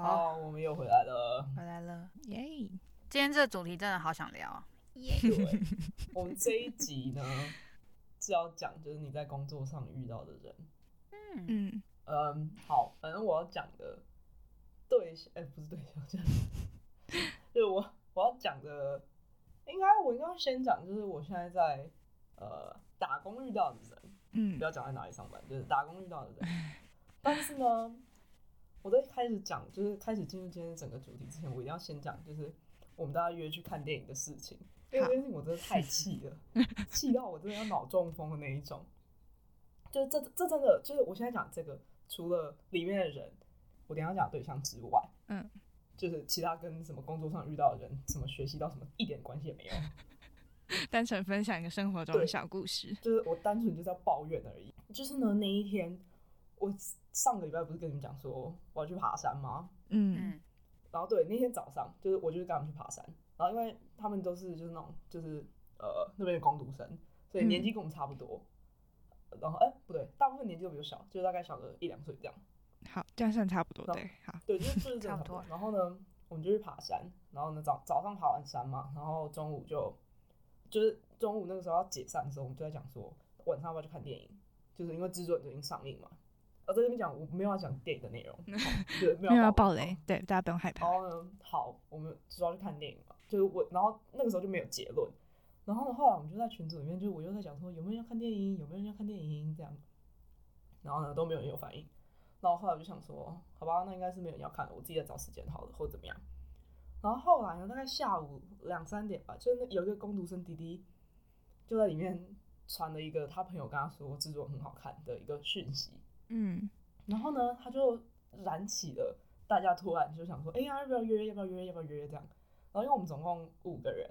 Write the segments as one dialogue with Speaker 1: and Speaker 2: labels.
Speaker 1: 好，我们又回来了，
Speaker 2: 回来了，耶！今天这个主题真的好想聊，耶！
Speaker 1: 对，我们这一集呢是要讲，就是你在工作上遇到的人，
Speaker 2: 嗯。嗯。
Speaker 1: 嗯，好，反正我要讲的对象，哎、欸，不是对象，就是我我要讲的，应该我应该先讲，就是我现在在呃打工遇到的人，嗯，不要讲在哪里上班，就是打工遇到的人，但是呢。我在开始讲，就是开始进入今天整个主题之前，我一定要先讲，就是我们大家约去看电影的事情。因为这件事情我真的太气了，气到我真的要脑中风的那一种。就是这这真的就是我现在讲这个，除了里面的人，我等一下讲对象之外，嗯，就是其他跟什么工作上遇到的人，什么学习到什么一点关系也没有，
Speaker 2: 单纯分享一个生活中的小故事。
Speaker 1: 就是我单纯就是要抱怨而已。就是呢，那一天我。上个礼拜不是跟你们讲说我要去爬山吗？嗯，然后对，那天早上就是我就是跟他们去爬山，然后因为他们都是就是那种就是呃那边的工读生，所以年纪跟我们差不多。嗯、然后哎、欸、不对，大部分年纪都比较小，就大概小个一两岁这样。
Speaker 2: 好，这样算差不多对。好，
Speaker 1: 对，就是就是差不多。然后呢，我们就去爬山，然后呢早早上爬完山嘛，然后中午就就是中午那个时候要解散的时候，我们就在讲说晚上要不要去看电影，就是因为蜘蛛人就已经上映嘛。我在这边讲，我没有要讲电影的内容，对，没有要爆雷，对，大家不用害怕。然后呢，好，我们主要去看电影嘛，就是我，然后那个时候就没有结论。然后呢，后来我们就在群组里面，就我又在讲说有没有人要看电影，有没有人要看电影这样。然后呢，都没有人有反应。然后后来我就想说，好吧，那应该是没有人要看，我自己在找时间好了，或者怎么样。然后后来呢，大概下午两三点吧，就是有一个工读生弟弟就在里面传了一个他朋友跟他说制作很好看的一个讯息。嗯，然后呢，他就燃起了大家突然就想说，哎呀，要不要约？要不要约？要不要约？这样。然后因为我们总共五个人，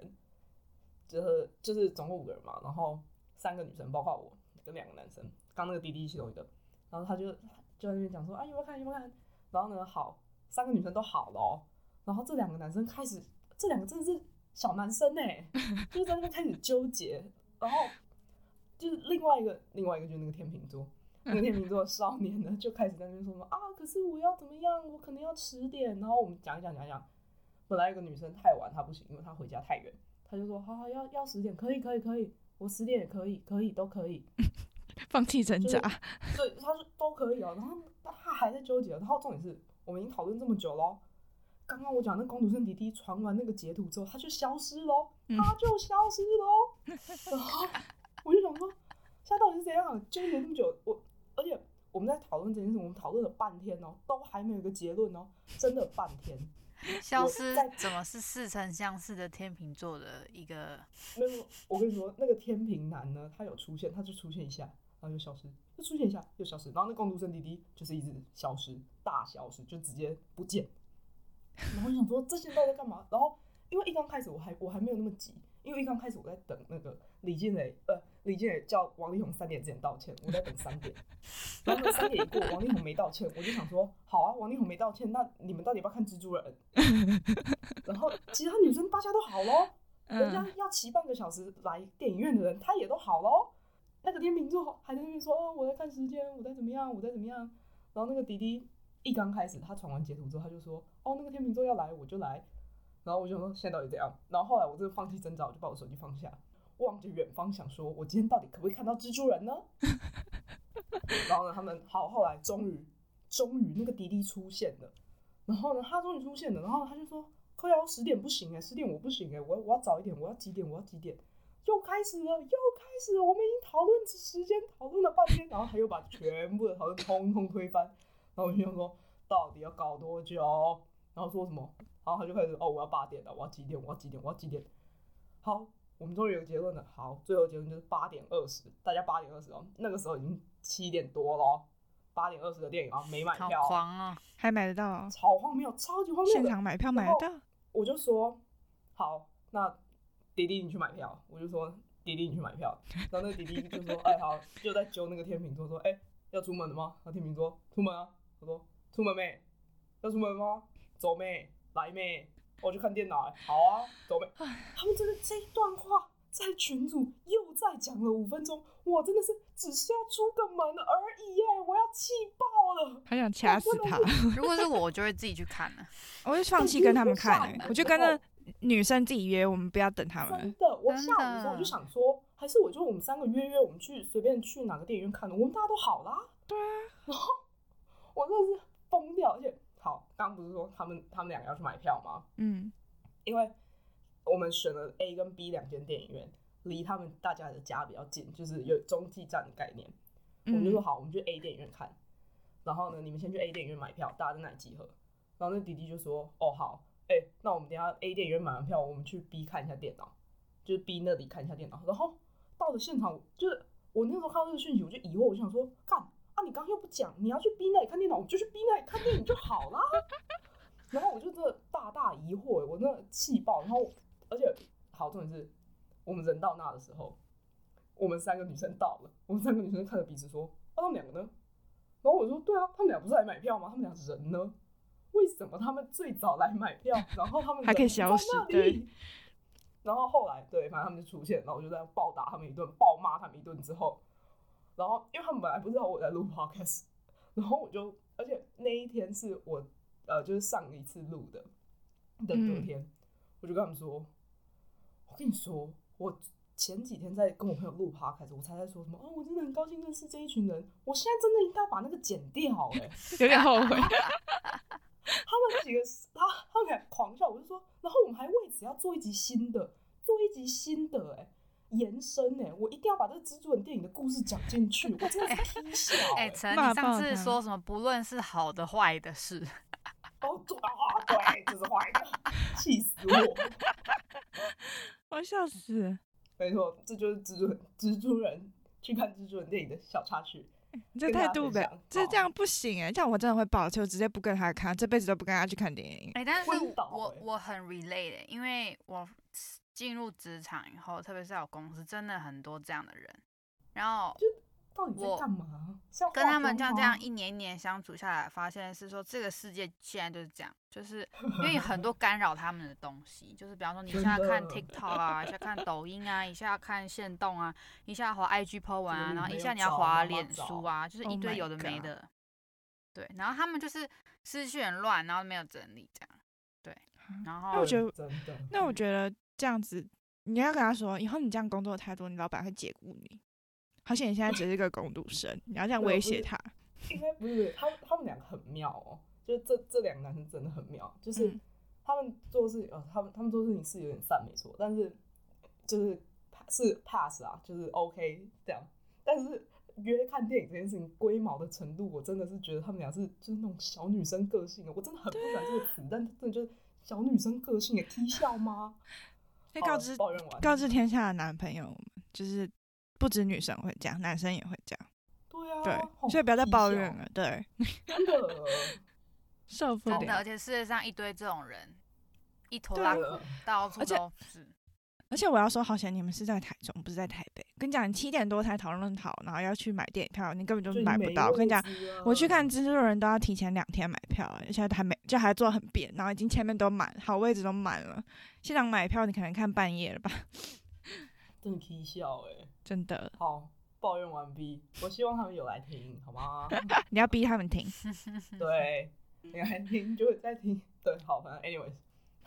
Speaker 1: 就是就是总共五个人嘛，然后三个女生，包括我跟两个男生，刚那个滴滴其中一个。然后他就就在那边讲说，啊，要不要看？要不要看？然后呢，好，三个女生都好了哦。然后这两个男生开始，这两个真的是小男生哎，就在那边开始纠结。然后就是另外一个，另外一个就是那个天秤座。那个天秤座少年呢，就开始在那边说什么啊，可是我要怎么样？我可能要迟点。然后我们讲一讲讲一讲，本来有个女生太晚，她不行，因为她回家太远。她就说好好要要十点，可以可以可以，我十点也可以，可以都可以。
Speaker 2: 放弃挣扎。
Speaker 1: 对，她说都可以哦。然后她还在纠结。然后重点是我们已经讨论这么久了，刚刚我讲那公主生弟弟传完那个截图之后，他就消失喽，他就消失了。然后我就想说，现在到底是怎样？纠结这么久，我。而且我们在讨论这件事，我们讨论了半天哦，都还没有一个结论哦，真的半天。
Speaker 2: 消失怎么是似曾相识的天秤座的一个？
Speaker 1: 没有，我跟你说，那个天秤男呢，他有出现，他就出现一下，然后就消失，就出现一下，又消失，然后那共读生弟弟就是一直消失，大消失，就直接不见。然后我想说，这些到底在干嘛？然后因为一刚开始我还我还没有那么急。因为一刚开始我在等那个李静蕾，呃，李健也叫王力宏三点之前道歉，我在等三点，然后三点一过，王力宏没道歉，我就想说，好啊，王力宏没道歉，那你们到底要不要看蜘蛛人？然后其他女生大家都好喽，人家要骑半个小时来电影院的人，他也都好喽。那个天秤座还在那边说，哦，我在看时间，我在怎么样，我在怎么样。然后那个迪迪一刚开始他传完截图之后，他就说，哦，那个天秤座要来，我就来。然后我就说现在到底怎样？然后后来我真的放弃挣扎，我就把我手机放下，望着远方，想说我今天到底可不可以看到蜘蛛人呢？然后呢，他们好，后来终于终于那个迪迪出现了。然后呢，他终于出现了。然后他就说：“可以哦，十点不行哎，十点我不行哎，我我要早一点，我要几点？我要几点？”又开始了，又开始了。我们已经讨论时间讨论了半天，然后他又把全部的讨论通通推翻。然后我就想说，到底要搞多久？然后说什么？然后他就开始哦，我要八点了，我要几点？我要几点？我要几点？好，我们终于有结论了。好，最后结论就是八点二十，大家八点二十哦。那个时候已经七点多了，八点二十的电影啊，没买票，
Speaker 2: 好狂啊，还买得到啊？
Speaker 1: 超荒谬，超级荒谬，
Speaker 2: 现场买票买得到。
Speaker 1: 我就说好，那迪迪你去买票。我就说迪迪你去买票。然后那个弟弟就说哎好，就在揪那个天秤座说哎要出门了吗？那天秤座出门啊。我说出门没？要出门吗？走没？来没？我去看电脑。好啊，走没？他们真的这一段话，在群组又再讲了五分钟，我真的是只是要出个门而已耶，我要气爆了，
Speaker 3: 很想掐死他。
Speaker 2: 如果是我，我就会自己去看了，
Speaker 3: 我就放弃跟他们看，我就跟那女生自己约，我们不要等他们。
Speaker 1: 真的，我下午的时候我就想说，还是我就我们三个约约，我们去随便去哪个电影院看的，我们大家都好啦。
Speaker 3: 对啊，
Speaker 1: 然后我真的是疯掉，而且好，刚刚不是说他们他们两个要去买票吗？
Speaker 3: 嗯，
Speaker 1: 因为。我们选了 A 跟 B 两间电影院，离他们大家的家比较近，就是有中继站的概念。我们就说好，我们去 A 电影院看。然后呢，你们先去 A 电影院买票，大家在那里集合。然后那弟弟就说：“哦，好，哎、欸，那我们等下 A 电影院买完票，我们去 B 看一下电脑，就是 B 那里看一下电脑。”然后到了现场，就是我那时候看到这个讯息，我就疑惑，我就想说：“干啊，你刚刚又不讲，你要去 B 那里看电脑，我们就去 B 那里看电影就好啦。”然后我就真的大大疑惑，我真的气爆，然后。而且，好重点是，我们人到那的时候，我们三个女生到了，我们三个女生看着彼此说：“啊，他们两个呢？”然后我说：“对啊，他们俩不是来买票吗？他们俩人呢？为什么他们最早来买票，然后他们
Speaker 3: 还可以消失？对。
Speaker 1: 然后后来，对，反正他们就出现，然后我就在暴打他们一顿，暴骂他们一顿之后，然后因为他们本来不知道我在录 podcast，然后我就，而且那一天是我呃，就是上一次录的的隔天，嗯、我就跟他们说。我跟你说，我前几天在跟我朋友录 podcast，我才在说什么哦，我真的很高兴认识这一群人。我现在真的应该把那个剪掉，哎，
Speaker 3: 有点后悔。
Speaker 1: 他们几个，他他们俩狂笑，我就说，然后我们还为此要做一集新的，做一集新的，哎，延伸，哎，我一定要把这个蜘蛛人电影的故事讲进去。我真的是听笑，哎，
Speaker 2: 陈，你上次说什么？不论是好的坏的事，
Speaker 1: 哦，对啊，对，这是坏的，气死我。
Speaker 3: 我笑死！
Speaker 1: 没错，这就是蜘蛛人，蜘蛛人去看蜘蛛人电影的小插曲。
Speaker 3: 你这态度呗，这这样不行哎！这样我真的会爆气，我直接不跟他看，这辈子都不跟他去看电影。
Speaker 2: 哎、欸，但是我我很 relate，因为我进入职场以后，特别是在我公司，真的很多这样的人，然后。
Speaker 1: 到底在干嘛？
Speaker 2: 我跟他们这样这样一年一年相处下来，发现是说这个世界现在就是这样，就是因为很多干扰他们的东西，就是比方说你现在看 TikTok 啊，一下看抖音啊，一下看线动啊，一下滑 IG po 文啊，然后一下你要滑脸书啊，就是一堆有的没的。对，然后他们就是思绪很乱，然后没有整理这样。对，然后
Speaker 3: 那我觉得，那我觉得这样子，你要跟他说，以后你这样工作太多，你老板会解雇你。而且你现在只是一个工读生，你要这样威胁他？
Speaker 1: 应该不是，他他们两个很妙哦，就是这这两个男生真的很妙，就是他们做事，呃，他们他们做事情是有点散没错，但是就是是 pass 啊，就是 OK 这样，但是约看电影这件事情龟毛的程度，我真的是觉得他们俩是就是那种小女生个性，我真的很不喜欢这个词，但真的就是小女生个性也踢笑吗？
Speaker 3: 可以告知告知天下的男朋友就是。不止女生会这样，男生也会这样。
Speaker 1: 对啊，
Speaker 3: 对，所以不要再抱怨了。对，
Speaker 1: 真的
Speaker 3: 受不了。
Speaker 2: 真的，而且世界上一堆这种人，一拖拉库到处都是。
Speaker 3: 而且我要说，好险你们是在台中，不是在台北。跟你讲，你七点多才讨论好，然后要去买电影票，你根本就买不到。我跟你讲，我去看蜘蛛人都要提前两天买票，而且还没，就还坐很扁，然后已经前面都满，好位置都满了。现场买票，你可能看半夜了吧？
Speaker 1: 真的可以笑哎。
Speaker 3: 真的
Speaker 1: 好，抱怨完毕。我希望他们有来听，好吗？
Speaker 3: 你要逼他们听，
Speaker 1: 对，你来听就会再听。对，好，反正 anyways，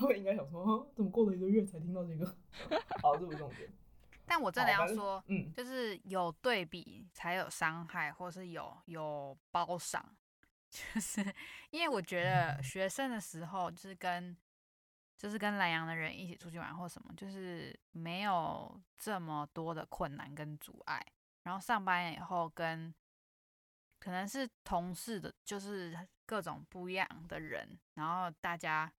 Speaker 1: 他们应该想说，怎么过了一个月才听到这个？好，这不重点。
Speaker 2: 但我真的要说，嗯，就是有对比才有伤害，或是有有褒赏，就是因为我觉得学生的时候，就是跟。就是跟南洋的人一起出去玩或什么，就是没有这么多的困难跟阻碍。然后上班以后跟可能是同事的，就是各种不一样的人，然后大家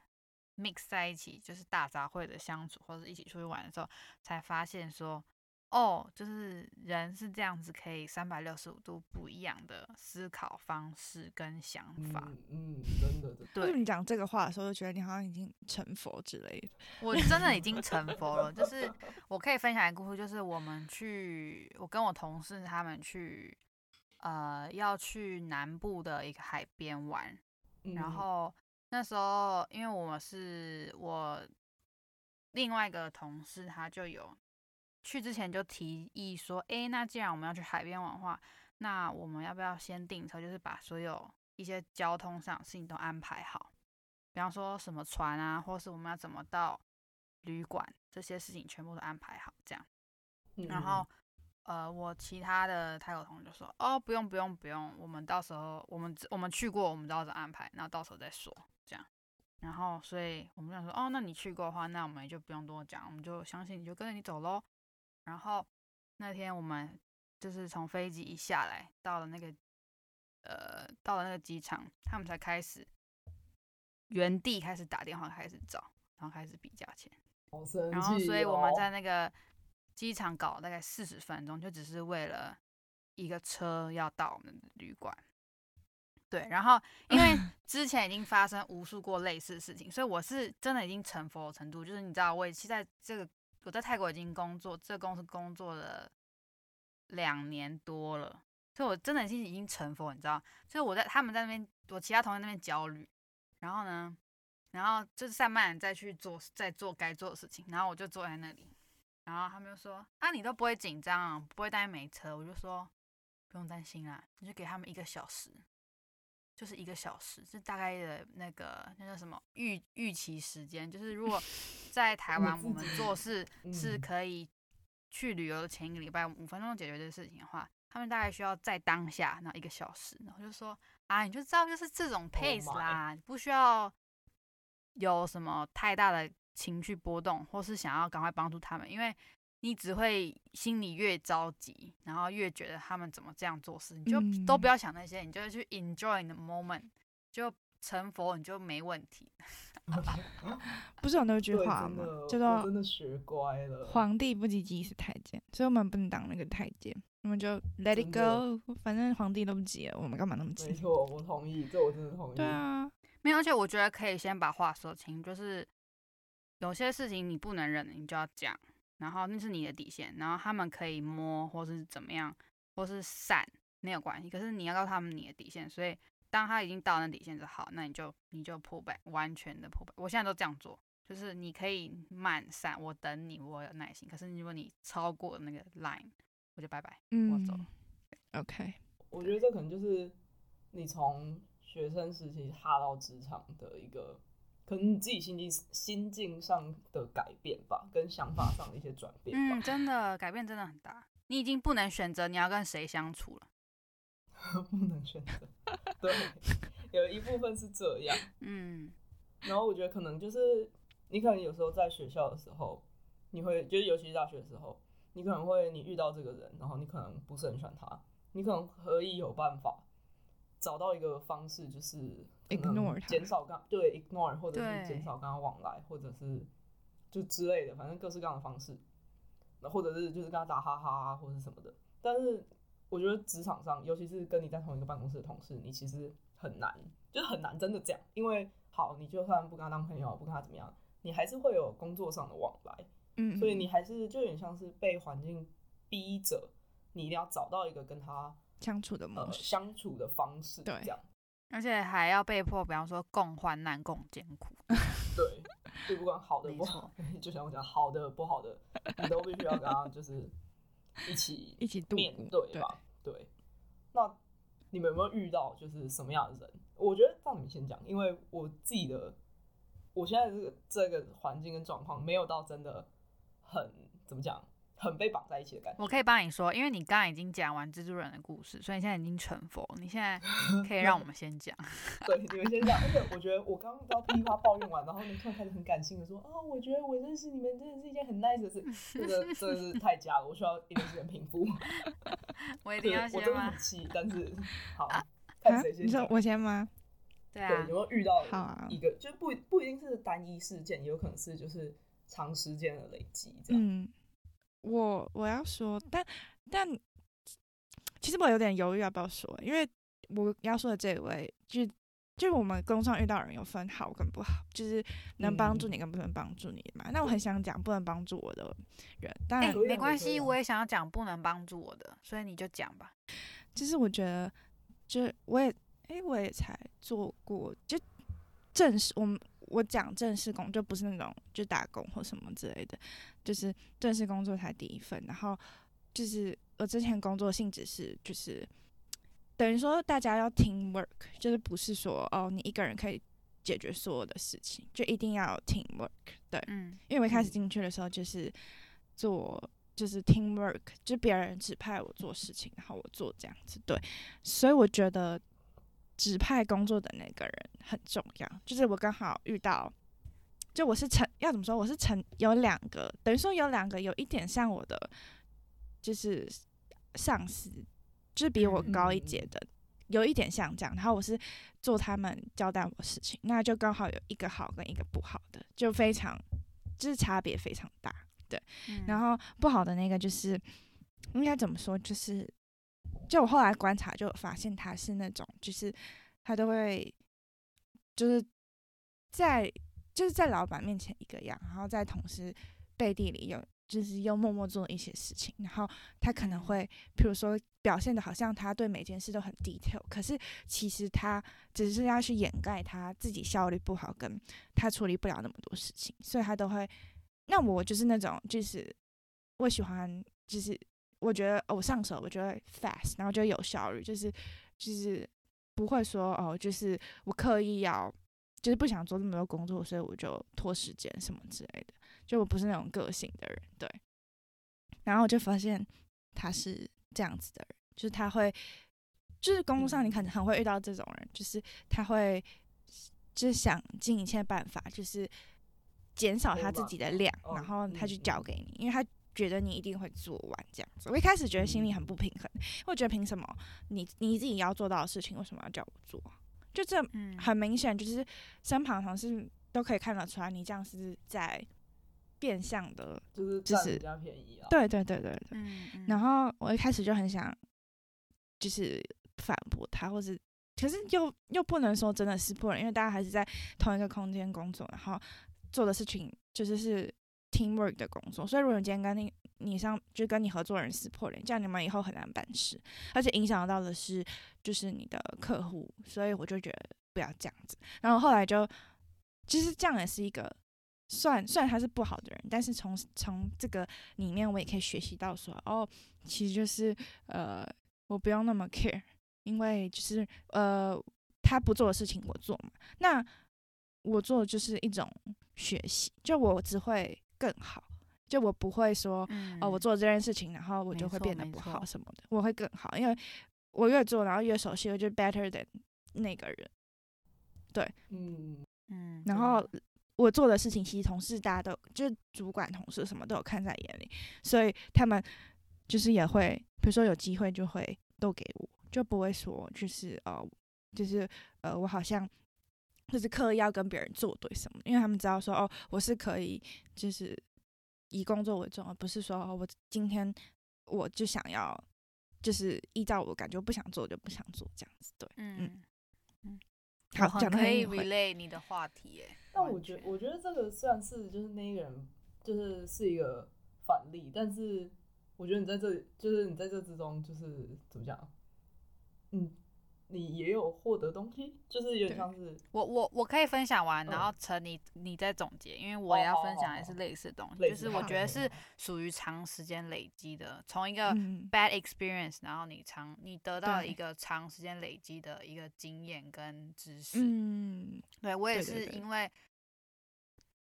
Speaker 2: mix 在一起，就是大杂烩的相处，或者一起出去玩的时候，才发现说。哦，就是人是这样子，可以三百六十五度不一样的思考方式跟想法。
Speaker 1: 嗯，嗯，真的，
Speaker 3: 对。你讲这个话的时候，就觉得你好像已经成佛之类的。
Speaker 2: 我真的已经成佛了，就是我可以分享一个故事，就是我们去，我跟我同事他们去，呃，要去南部的一个海边玩，嗯、然后那时候因为我们是我另外一个同事，他就有。去之前就提议说，诶、欸，那既然我们要去海边玩的话，那我们要不要先订车，就是把所有一些交通上的事情都安排好，比方说什么船啊，或是我们要怎么到旅馆，这些事情全部都安排好，这样。嗯、然后，呃，我其他的泰国同学就说，哦，不用不用不用，我们到时候我们我们去过，我们知道怎么安排，然后到时候再说，这样。然后，所以我们想说，哦，那你去过的话，那我们也就不用多讲，我们就相信你就跟着你走喽。然后那天我们就是从飞机一下来，到了那个呃，到了那个机场，他们才开始原地开始打电话开始找，然后开始比
Speaker 1: 价钱。
Speaker 2: 然后，所以我们在那个机场搞了大概四十分钟，就只是为了一个车要到我们的旅馆。对，然后 因为之前已经发生无数过类似的事情，所以我是真的已经成佛的程度，就是你知道，我现在这个我在泰国已经工作，这个公司工作了两年多了，所以我真的已经已经成佛，你知道，所以我在他们在那边，我其他同学那边焦虑，然后呢，然后就是散漫再去做再做该做的事情，然后我就坐在那里，然后他们就说啊，你都不会紧张，不会担心没车，我就说不用担心啦，你就给他们一个小时。就是一个小时，是大概的那个那叫什么预预期时间。就是如果在台 湾我们做事是可以去旅游的前一个礼拜五分钟解决这个事情的话，他们大概需要在当下那一个小时。然后就说啊，你就知道就是这种 pace 啦，不需要有什么太大的情绪波动，或是想要赶快帮助他们，因为。你只会心里越着急，然后越觉得他们怎么这样做事，你就都不要想那些，你就去 enjoy the moment，就成佛你就没问题。
Speaker 3: 不是有那句话吗？叫做
Speaker 1: 真的学乖了。
Speaker 3: 皇帝不急急死太监，所以我们不能当那个太监，我们就 let it go，反正皇帝都不急了，我们干嘛那么急？
Speaker 1: 没错，我同意，这我真的同意。
Speaker 3: 对啊，
Speaker 2: 没有，而且我觉得可以先把话说清，就是有些事情你不能忍，你就要讲。然后那是你的底线，然后他们可以摸或是怎么样，或是闪没有关系。可是你要告诉他们你的底线，所以当他已经到那底线就好，那你就你就 pull back，完全的 pull back。我现在都这样做，就是你可以慢闪，我等你，我有耐心。可是如果你超过那个 line，我就拜拜，嗯、我走。
Speaker 3: OK，
Speaker 1: 我觉得这可能就是你从学生时期踏到职场的一个。可能你自己心境心境上的改变吧，跟想法上的一些转变。
Speaker 2: 嗯，真的改变真的很大。你已经不能选择你要跟谁相处了，
Speaker 1: 不能选择。对，有一部分是这样。嗯，然后我觉得可能就是你可能有时候在学校的时候，你会就是尤其是大学的时候，你可能会你遇到这个人，然后你可能不是很喜欢他，你可能可以有办法找到一个方式，就是
Speaker 3: ignore
Speaker 1: 减少刚对 ignore 或者是减少跟他往来，或者是就之类的，反正各式各样的方式。那或者是就是跟他打哈哈啊，或者是什么的。但是我觉得职场上，尤其是跟你在同一个办公室的同事，你其实很难，就是很难真的这样。因为好，你就算不跟他当朋友，不跟他怎么样，你还是会有工作上的往来。嗯，所以你还是就有点像是被环境逼着，你一定要找到一个跟他。
Speaker 3: 相处的模式、
Speaker 1: 呃，相处的方式，对，这样，
Speaker 2: 而且还要被迫，比方说共患难、共艰苦，
Speaker 1: 对，就不管好的不好，就像我讲，好的不好的，你都必须要跟他就是一起
Speaker 3: 一起
Speaker 1: 面对吧？对，对。那你们有没有遇到就是什么样的人？我觉得让你们先讲，因为我自己的，我现在这个这个环境跟状况没有到真的很怎么讲。很被绑在一起的感觉。
Speaker 2: 我可以帮你说，因为你刚刚已经讲完蜘蛛人的故事，所以你现在已经成佛。你现在 可以让我们先讲。
Speaker 1: 对，你们先讲。而且我觉得我刚刚到噼里啪抱怨完，然后你突然开始很感性的说：“啊，我觉得我认识你们真的是一件很 nice 的事。”这个真的是 太假了，我需要一点时间平复。
Speaker 2: 我一定要先吗？
Speaker 1: 但是好，看谁先。
Speaker 3: 你说我先吗？
Speaker 2: 对啊。
Speaker 1: 对，有没有遇到一个，就不不一定是单一事件，也有可能是就是长时间的累积这样。嗯
Speaker 3: 我我要说，但但其实我有点犹豫要不要说，因为我要说的这位，就就是我们工作上遇到人有分好跟不好，就是能帮助你跟不能帮助你嘛。嗯、那我很想讲不能帮助我的人，但、欸、
Speaker 2: 没关系，我也想要讲不能帮助我的，所以你就讲吧。
Speaker 3: 其实我觉得，就我也哎、欸，我也才做过，就正式我们我讲正式工就不是那种就打工或什么之类的，就是正式工作才第一份。然后就是我之前工作性质是就是等于说大家要 team work，就是不是说哦你一个人可以解决所有的事情，就一定要有 team work。对，嗯，因为我一开始进去的时候就是做就是 team work，就别人指派我做事情，然后我做这样子。对，所以我觉得。指派工作的那个人很重要，就是我刚好遇到，就我是成要怎么说，我是成有两个，等于说有两个有一点像我的，就是上司，就是比我高一阶的，有一点像这样。然后我是做他们交代我事情，那就刚好有一个好跟一个不好的，就非常就是差别非常大，对。然后不好的那个就是应该怎么说，就是。就我后来观察，就发现他是那种，就是他都会，就是在就是在老板面前一个样，然后在同事背地里有就是又默默做一些事情，然后他可能会，比如说表现的好像他对每件事都很 detail，可是其实他只是要去掩盖他自己效率不好，跟他处理不了那么多事情，所以他都会。那我就是那种，就是我喜欢，就是。我觉得我上手，我觉得 fast，然后就有效率，就是就是不会说哦，就是我刻意要，就是不想做那么多工作，所以我就拖时间什么之类的。就我不是那种个性的人，对。然后我就发现他是这样子的人，就是他会，就是工作上你可能很会遇到这种人，就是他会，就是想尽一切办法，就是减少他自己的量，然后他去交给你，因为他。觉得你一定会做完这样子，我一开始觉得心里很不平衡，我觉得凭什么你你自己要做到的事情，为什么要叫我做？就这很明显，就是身旁同事都可以看得出来，你这样是在变相的，
Speaker 1: 就是占便宜啊。
Speaker 3: 对对对对对。然后我一开始就很想，就是反驳他，或是可是又又不能说真的是不能，因为大家还是在同一个空间工作，然后做的事情就是是。Teamwork 的工作，所以如果你今天跟你你上就跟你合作人撕破脸，这样你们以后很难办事，而且影响到的是就是你的客户，所以我就觉得不要这样子。然后后来就其实这样也是一个算虽然他是不好的人，但是从从这个里面我也可以学习到说哦，其实就是呃我不用那么 care，因为就是呃他不做的事情我做嘛，那我做的就是一种学习，就我只会。更好，就我不会说，嗯、哦，我做这件事情，然后我就会变得不好什么的。我会更好，因为我越做，然后越熟悉，我就 better than 那个人。对，
Speaker 1: 嗯嗯。
Speaker 3: 然后我做的事情，其实同事大家都就是主管、同事什么都有看在眼里，所以他们就是也会，比如说有机会就会都给我，就不会说就是哦，就是呃，我好像。就是刻意要跟别人作对什么，因为他们知道说哦，我是可以就是以工作为重，而不是说哦，我今天我就想要就是依照我感觉，不想做就不想做这样子，对，嗯嗯，好，讲的
Speaker 2: 可以 relay 你的话题耶。
Speaker 1: 但我觉得，我觉得这个算是就是那一个人就是是一个反例，但是我觉得你在这里就是你在这之中就是怎么讲，嗯。你也有获得东西，就是有点像是
Speaker 2: 我我我可以分享完，然后成你你再总结，因为我也要分享也是类似的东西，就是我觉得是属于长时间累积的，从一个 bad experience，然后你长你得到一个长时间累积的一个经验跟知识。嗯，对我也是因为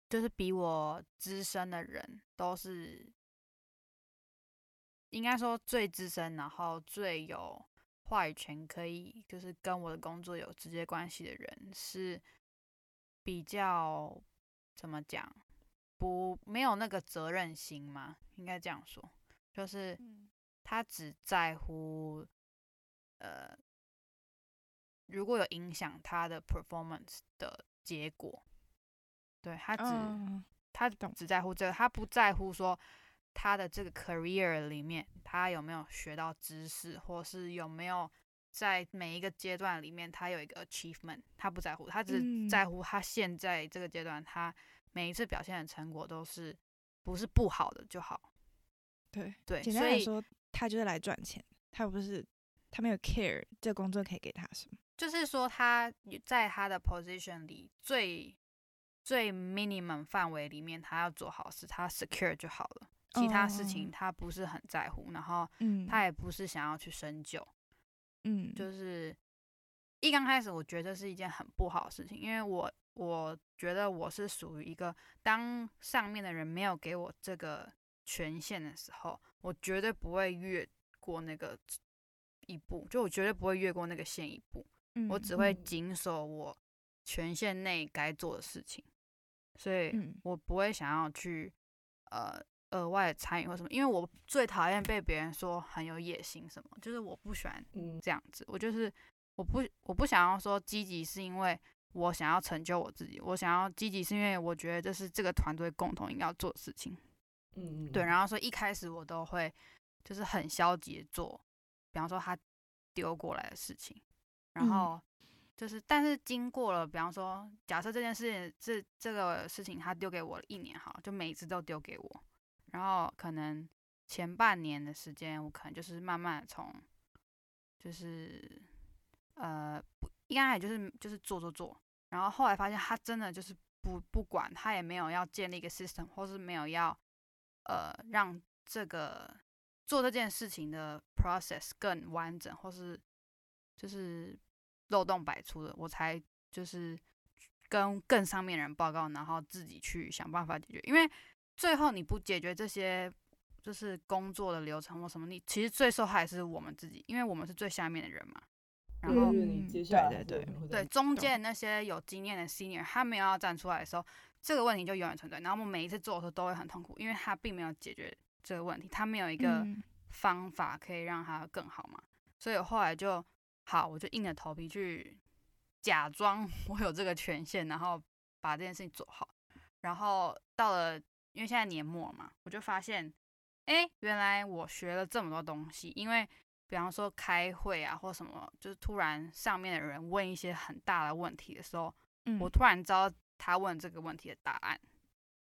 Speaker 2: 就是比我资深的人都是应该说最资深，然后最有。话语权可以，就是跟我的工作有直接关系的人是比较怎么讲，不没有那个责任心吗？应该这样说，就是他只在乎呃，如果有影响他的 performance 的结果，对，他只、uh, 他只在乎这个，他不在乎说。他的这个 career 里面，他有没有学到知识，或是有没有在每一个阶段里面，他有一个 achievement，他不在乎，他只在乎他现在这个阶段，他每一次表现的成果都是不是不好的就好。
Speaker 3: 对
Speaker 2: 对，
Speaker 3: 简单来说，他就是来赚钱，他不是他没有 care 这个工作可以给他什么，
Speaker 2: 就是说他在他的 position 里最最 minimum 范围里面，他要做好事，他 secure 就好了。其他事情他不是很在乎，然后他也不是想要去深究。
Speaker 3: 嗯，
Speaker 2: 就是一刚开始，我觉得是一件很不好的事情，因为我我觉得我是属于一个，当上面的人没有给我这个权限的时候，我绝对不会越过那个一步，就我绝对不会越过那个线一步，我只会谨守我权限内该做的事情，所以我不会想要去呃。额外的参与或什么，因为我最讨厌被别人说很有野心什么，就是我不喜欢这样子。我就是我不我不想要说积极，是因为我想要成就我自己，我想要积极是因为我觉得这是这个团队共同应该要做的事情。
Speaker 1: 嗯嗯，
Speaker 2: 对。然后说一开始我都会就是很消极的做，比方说他丢过来的事情，然后就是但是经过了，比方说假设这件事情这这个事情他丢给我了一年，好，就每一次都丢给我。然后可能前半年的时间，我可能就是慢慢从，就是呃，应该也就是就是做做做。然后后来发现他真的就是不不管，他也没有要建立一个 system，或是没有要呃让这个做这件事情的 process 更完整，或是就是漏洞百出的，我才就是跟更上面人报告，然后自己去想办法解决，因为。最后你不解决这些，就是工作的流程或什么，你其实最受害是我们自己，因为我们是最下面的人嘛。然后，
Speaker 1: 嗯、对对
Speaker 2: 对对，中间那些有经验的 senior，他没有要站出来的时候，这个问题就永远存在。然后我们每一次做的时候都会很痛苦，因为他并没有解决这个问题，他没有一个方法可以让他更好嘛。所以后来就好，我就硬着头皮去假装 我有这个权限，然后把这件事情做好。然后到了。因为现在年末嘛，我就发现，哎，原来我学了这么多东西。因为，比方说开会啊，或什么，就是突然上面的人问一些很大的问题的时候，嗯、我突然知道他问这个问题的答案，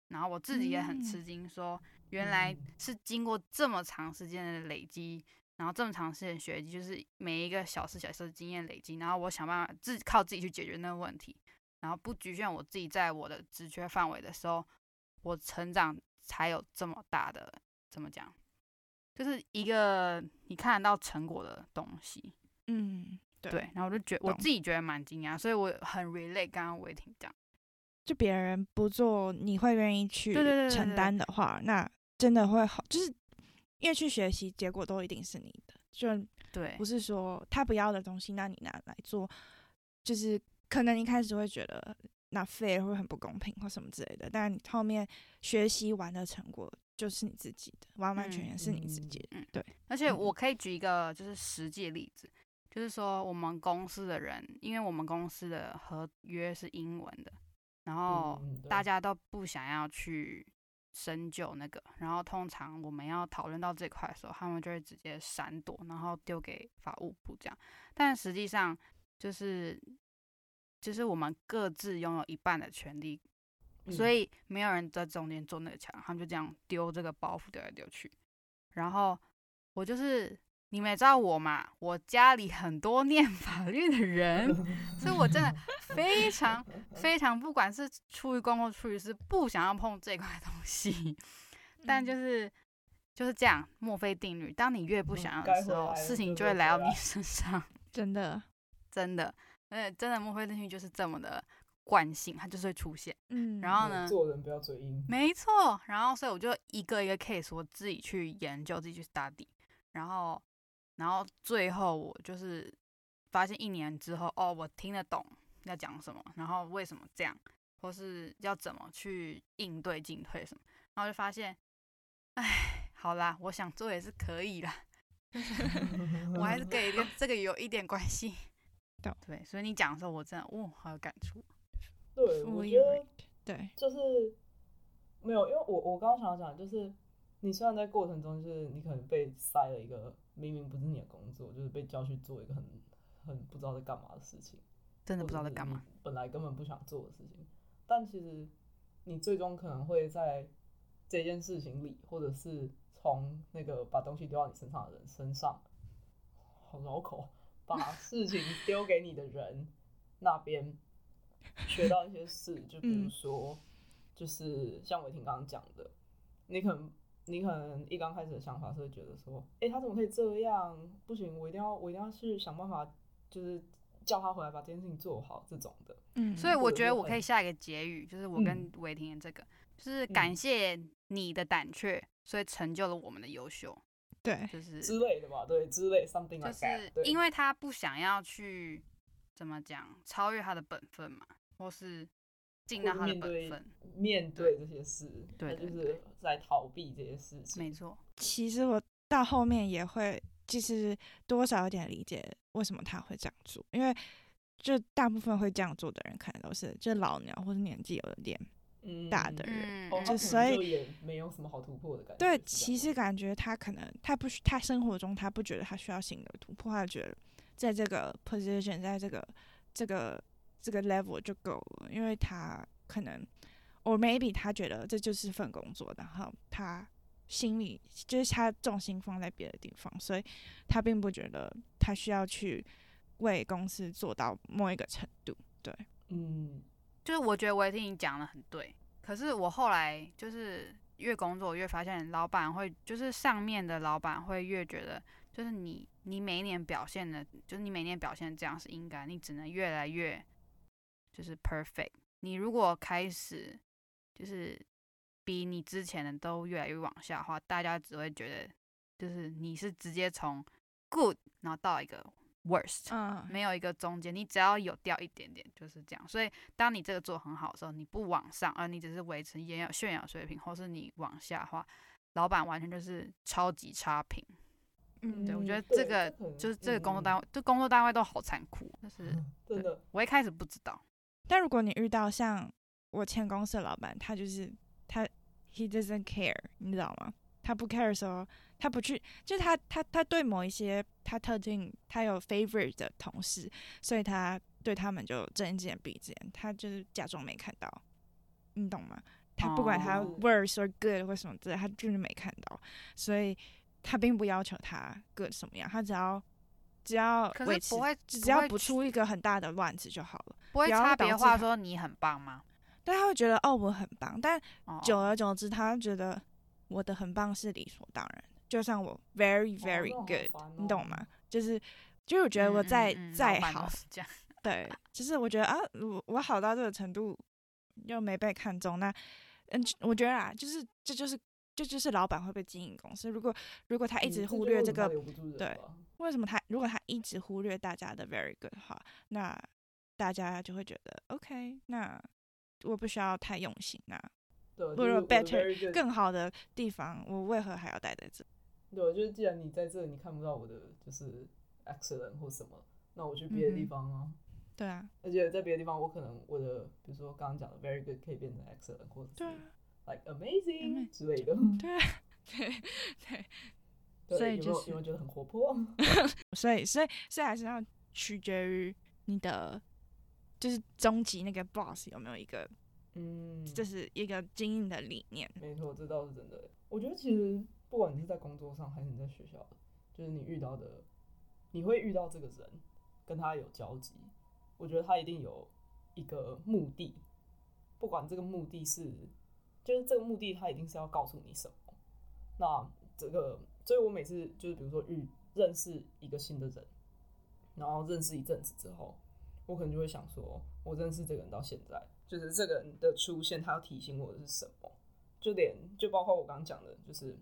Speaker 2: 然后我自己也很吃惊，说原来是经过这么长时间的累积，然后这么长时间学习，就是每一个小事小事的经验累积，然后我想办法自己靠自己去解决那个问题，然后不局限我自己在我的职缺范围的时候。我成长才有这么大的，怎么讲？就是一个你看得到成果的东西，
Speaker 3: 嗯，对。
Speaker 2: 对然后我就觉得我自己觉得蛮惊讶，所以我很 relate 刚刚我也听讲，
Speaker 3: 就别人不做，你会愿意去承担的话，那真的会好。就是因为去学习，结果都一定是你的，就
Speaker 2: 对，
Speaker 3: 不是说他不要的东西，那你拿来做，就是可能一开始会觉得。那 fair 会很不公平或什么之类的，但你后面学习完的成果就是你自己的，完完全全是你自己的。嗯，对。
Speaker 2: 而且我可以举一个就是实际例子，就是说我们公司的人，因为我们公司的合约是英文的，然后大家都不想要去深究那个，然后通常我们要讨论到这块的时候，他们就会直接闪躲，然后丢给法务部这样。但实际上就是。就是我们各自拥有一半的权利，所以没有人在中间做那个墙，他们就这样丢这个包袱丢来丢去。然后我就是你们也知道我嘛，我家里很多念法律的人，所以我真的非常 非常，不管是出于公或出于私，不想要碰这块东西。但就是就是这样，墨菲定律，当你越不想要的时候，事情就会来到你身上，
Speaker 3: 真的
Speaker 2: 真的。呃，真的墨菲定律就是这么的惯性，它就是会出现。
Speaker 3: 嗯，
Speaker 2: 然后呢，
Speaker 1: 做人不要嘴硬。
Speaker 2: 没错，然后所以我就一个一个 case，我自己去研究，自己去 study，然后，然后最后我就是发现一年之后，哦，我听得懂要讲什么，然后为什么这样，或是要怎么去应对进退什么，然后就发现，哎，好啦，我想做也是可以啦 我还是给跟 这个有一点关系。对，所以你讲的时候，我真的哇、哦，好有感触。
Speaker 1: 对，我觉得
Speaker 3: 对，
Speaker 1: 就是没有，因为我我刚刚想要讲，就是你虽然在过程中，就是你可能被塞了一个明明不是你的工作，就是被叫去做一个很很不知道在干嘛的事情，
Speaker 2: 真的不知道在干嘛，
Speaker 1: 本来根本不想做的事情，但其实你最终可能会在这件事情里，或者是从那个把东西丢到你身上的人身上，好绕口。把事情丢给你的人那边，学到一些事，就比如说，嗯、就是像伟霆刚刚讲的，你可能你可能一刚开始的想法是会觉得说，哎、欸，他怎么可以这样？不行，我一定要我一定要去想办法，就是叫他回来把这件事情做好这种的。
Speaker 2: 嗯，所以我觉得我可以下一个结语，就是我跟伟霆的这个，嗯、就是感谢你的胆怯，所以成就了我们的优秀。
Speaker 3: 对，
Speaker 2: 就是
Speaker 1: 之类的吧，对，之类 something like that，
Speaker 2: 就是因为他不想要去怎么讲超越他的本分嘛，或是尽到他的本分，
Speaker 1: 面对这些事，对，就是在逃避这些事情。
Speaker 2: 没错，
Speaker 3: 其实我到后面也会，其实多少有点理解为什么他会这样做，因为就大部分会这样做的人，可能都是就老鸟或者年纪有点。大的人，
Speaker 1: 嗯、就所以也没有什么好突破的感觉。
Speaker 3: 对，其实感觉他可能他不需他生活中他不觉得他需要新的突破，他觉得在这个 position，在这个这个这个 level 就够了，因为他可能，or maybe 他觉得这就是份工作，然后他心里就是他重心放在别的地方，所以他并不觉得他需要去为公司做到某一个程度。对，
Speaker 1: 嗯。
Speaker 2: 就是我觉得我也听你讲的很对，可是我后来就是越工作越发现，老板会就是上面的老板会越觉得，就是你你每一年表现的，就是你每年表现这样是应该，你只能越来越就是 perfect。你如果开始就是比你之前的都越来越往下的话，大家只会觉得就是你是直接从 good 然后到一个。worst，嗯，没有一个中间，你只要有掉一点点就是这样。所以，当你这个做很好的时候，你不往上，而你只是维持炫耀炫耀水平，或是你往下的话，老板完全就是超级差评。嗯，对，我觉得这个就是这个工作单位，这、嗯、工作单位都好残酷。就是 真的，我一开始不知道。
Speaker 3: 但如果你遇到像我前公司的老板，他就是他，he doesn't care，你知道吗？他不 care 的时候。他不去，就是他他他对某一些他特定他有 favorite 的同事，所以他对他们就睁一只眼闭一只眼，他就是假装没看到，你懂吗？他不管他 worse or good 或什么之类，他就是没看到，所以他并不要求他 good 什么样，他只要只要维持，
Speaker 2: 不会
Speaker 3: 只要不出一个很大的乱子就好了，
Speaker 2: 不会差别话说你很棒吗？
Speaker 3: 但他会觉得哦我很棒，但久而久之他觉得我的很棒是理所当然。就像我 very very good，、哦哦、你懂吗？就是，就是我觉得我再、嗯嗯、再好，对，就是我觉得啊，我我好到这个程度又没被看中，那嗯，我觉得啊，就是这就是这就是老板会被经营公司。如果如果他一直忽略这个，嗯、对，为什么他如果他一直忽略大家的 very good 的话，那大家就会觉得 OK，那我不需要太用心啊，不如 better 更好的地方，我为何还要待在这？
Speaker 1: 对，就是既然你在这，你看不到我的就是 excellent 或什么，那我去别的地方啊。
Speaker 3: 嗯、对啊。
Speaker 1: 而且在别的地方，我可能我的，比如说刚刚讲的 very good 可以变成 excellent 或者是 like amazing 之类的。
Speaker 3: 对啊，对对。
Speaker 1: 对所以就是因为觉得很活泼。
Speaker 3: 所以所以所以还是要取决于你的，就是终极那个 boss 有没有一个，嗯，这是一个经营的理念。
Speaker 1: 没错，这倒是真的。我觉得其实。不管你是在工作上还是你在学校，就是你遇到的，你会遇到这个人，跟他有交集，我觉得他一定有一个目的，不管这个目的是，就是这个目的他一定是要告诉你什么。那这个，所以我每次就是比如说遇认识一个新的人，然后认识一阵子之后，我可能就会想说，我认识这个人到现在，就是这个人的出现，他要提醒我的是什么？就连就包括我刚刚讲的，就是。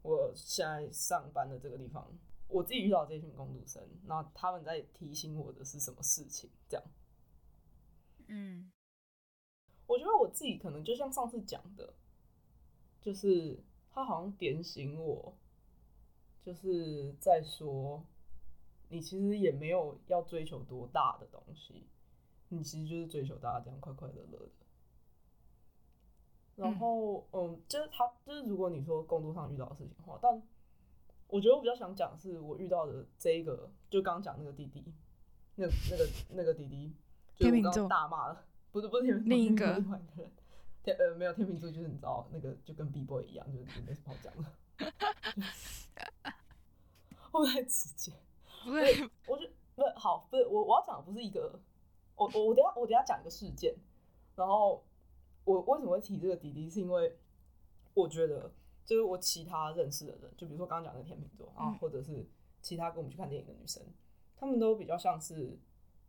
Speaker 1: 我现在上班的这个地方，我自己遇到这群工读生，那他们在提醒我的是什么事情？这样，
Speaker 2: 嗯，
Speaker 1: 我觉得我自己可能就像上次讲的，就是他好像点醒我，就是在说，你其实也没有要追求多大的东西，你其实就是追求大家这样快快乐乐的。然后，嗯，嗯，就是他，就是如果你说工作上遇到的事情的话，但我觉得我比较想讲的是我遇到的这一个，就刚刚讲那个弟弟，那那个那个弟弟，
Speaker 3: 天秤座
Speaker 1: 大骂了，不是不是
Speaker 3: 另一个
Speaker 1: 天呃没有天秤座，就是你知道那个就跟 B boy 一样，就是没什么好讲的，后来直接，不是，我觉得不是好，不是我我要讲的不是一个我我我等下我等下讲一个事件，然后我为什么会提这个弟弟，是因为我觉得就是我其他认识的人，就比如说刚刚讲的天秤座啊，或者是其他跟我们去看电影的女生，他们都比较像是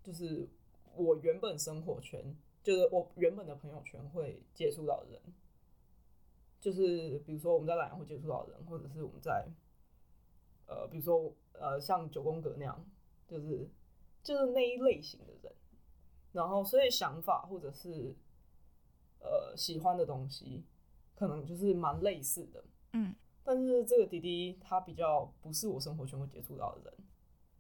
Speaker 1: 就是我原本生活圈，就是我原本的朋友圈会接触到的人，就是比如说我们在兰阳会接触到的人，或者是我们在呃比如说呃像九宫格那样，就是就是那一类型的人。然后，所以想法或者是呃喜欢的东西，可能就是蛮类似的。
Speaker 3: 嗯，
Speaker 1: 但是这个弟弟他比较不是我生活圈会接触到的人，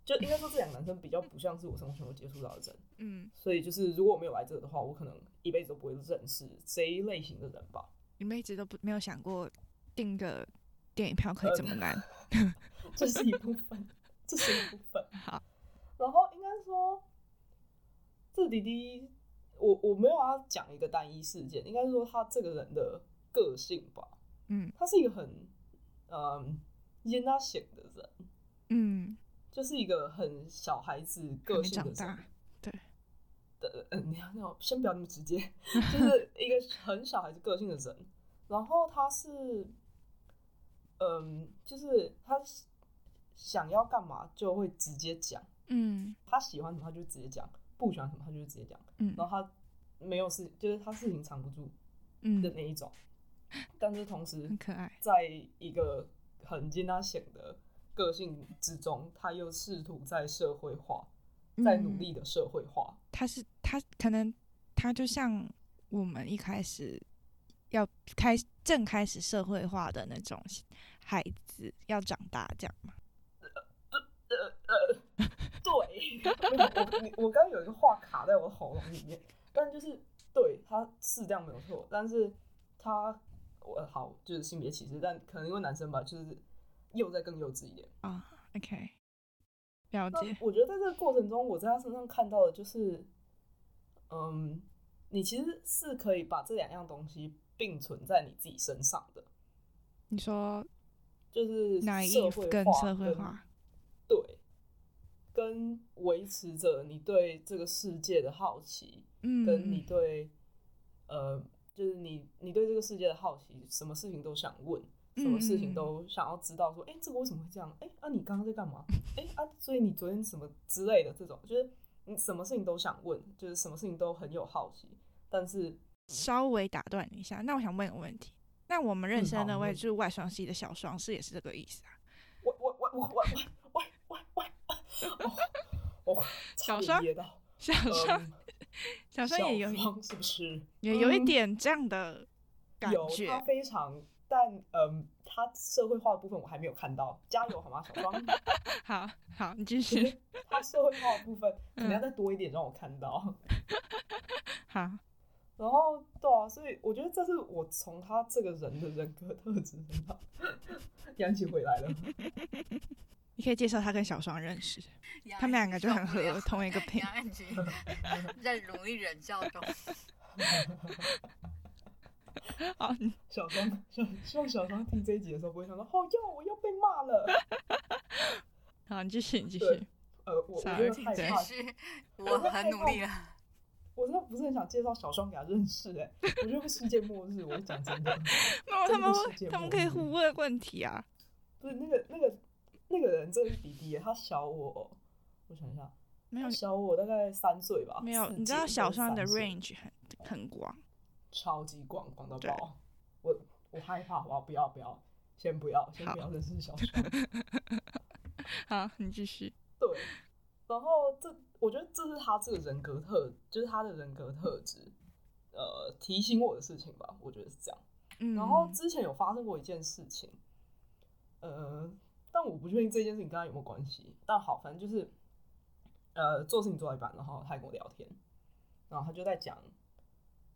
Speaker 1: 就应该说这两个男生比较不像是我生活圈会接触到的人。
Speaker 3: 嗯，
Speaker 1: 所以就是如果我没有来这个的话，我可能一辈子都不会认识这一类型的人吧。
Speaker 3: 你们一直都不没有想过订个电影票可以这么难？
Speaker 1: 呃、这是一部分，这是一部分。
Speaker 3: 好，
Speaker 1: 然后应该说。这弟弟，我我没有要讲一个单一事件，应该是说他这个人的个性吧。
Speaker 3: 嗯，
Speaker 1: 他是一个很嗯烟他型的人，
Speaker 3: 嗯，
Speaker 1: 就是一个很小孩子个性的人。
Speaker 3: 对
Speaker 1: 的，嗯，你要那先不要那么直接，就是一个很小孩子个性的人。然后他是，嗯，就是他想要干嘛就会直接讲。
Speaker 3: 嗯，
Speaker 1: 他喜欢什么他就直接讲。不喜欢什么，他就直接讲。
Speaker 3: 嗯，
Speaker 1: 然后他没有事，就是他事情藏不住，的那一种。嗯、但是同时，
Speaker 3: 很可爱，
Speaker 1: 在一个很经他显的个性之中，他又试图在社会化，在努力的社会化。
Speaker 3: 嗯、他是他可能他就像我们一开始要开正开始社会化的那种孩子要长大这样吗？
Speaker 1: 呃呃呃，对，我我刚刚有一个话卡在我的喉咙里面，但就是对他是这样没有错，但是他我好就是性别歧视，但可能因为男生吧，就是又在更幼稚一点
Speaker 3: 啊。Oh, OK，了解。
Speaker 1: 我觉得在这个过程中，我在他身上看到的就是，嗯，你其实是可以把这两样东西并存在你自己身上的。
Speaker 3: 你说
Speaker 1: 就是
Speaker 3: 哪一跟社会化？
Speaker 1: 对，跟维持着你对这个世界的好奇，
Speaker 3: 嗯，
Speaker 1: 跟你对，呃，就是你你对这个世界的好奇，什么事情都想问，什么事情都想要知道，说，哎、这个为什么会这样？哎、欸，啊，你刚刚在干嘛？哎、欸，啊，所以你昨天什么之类的这种，就是你什么事情都想问，就是什么事情都很有好奇，但是
Speaker 3: 稍微打断你一下，那我想问一个问题，那我们认识的那位就是外双系的小双，是也是这个意思啊？
Speaker 1: 我我我我我我。哦，哦
Speaker 3: 小双，小双，
Speaker 1: 嗯，
Speaker 3: 小双也有，
Speaker 1: 是不是
Speaker 3: 也有一点这样的感觉？
Speaker 1: 有他非常，但嗯，他社会化的部分我还没有看到，加油好吗，小双？
Speaker 3: 好好，你继续。
Speaker 1: 他社会化的部分可能要再多一点让我看到。
Speaker 3: 好，
Speaker 1: 然后对啊，所以我觉得这是我从他这个人的人格特质很好，杨琪回来了。
Speaker 3: 你可以介绍他跟小双认识，他们两个就很合，同一个品。
Speaker 2: 在容易忍笑中。
Speaker 3: 好，
Speaker 1: 小双，希希望小双听这一集的时候不会想到，哦哟，我又被骂了。
Speaker 3: 好，你继续，你继续。
Speaker 1: 呃，我我觉得害怕，
Speaker 2: 我很努力了。
Speaker 1: 我真的不是很想介绍小双给他认识，哎，我觉得世界末日，我讲真的。
Speaker 3: 那他们他们可以互问问题啊。
Speaker 1: 不是那个那个。那个人真的是弟弟，他小我，我想一下，没有小我大概三岁吧。
Speaker 3: 没有，你知道小双的 range 很很广，
Speaker 1: 超级广，广到爆。我我害怕，我不要不要，先不要，先不要认识小双。
Speaker 3: 好，你继续。
Speaker 1: 对，然后这我觉得这是他这个人格特，就是他的人格特质，呃，提醒我的事情吧，我觉得是这样。嗯。然后之前有发生过一件事情，呃。但我不确定这件事情跟他有没有关系。但好，反正就是，呃，做事情做一半，然后他还跟我聊天，然后他就在讲，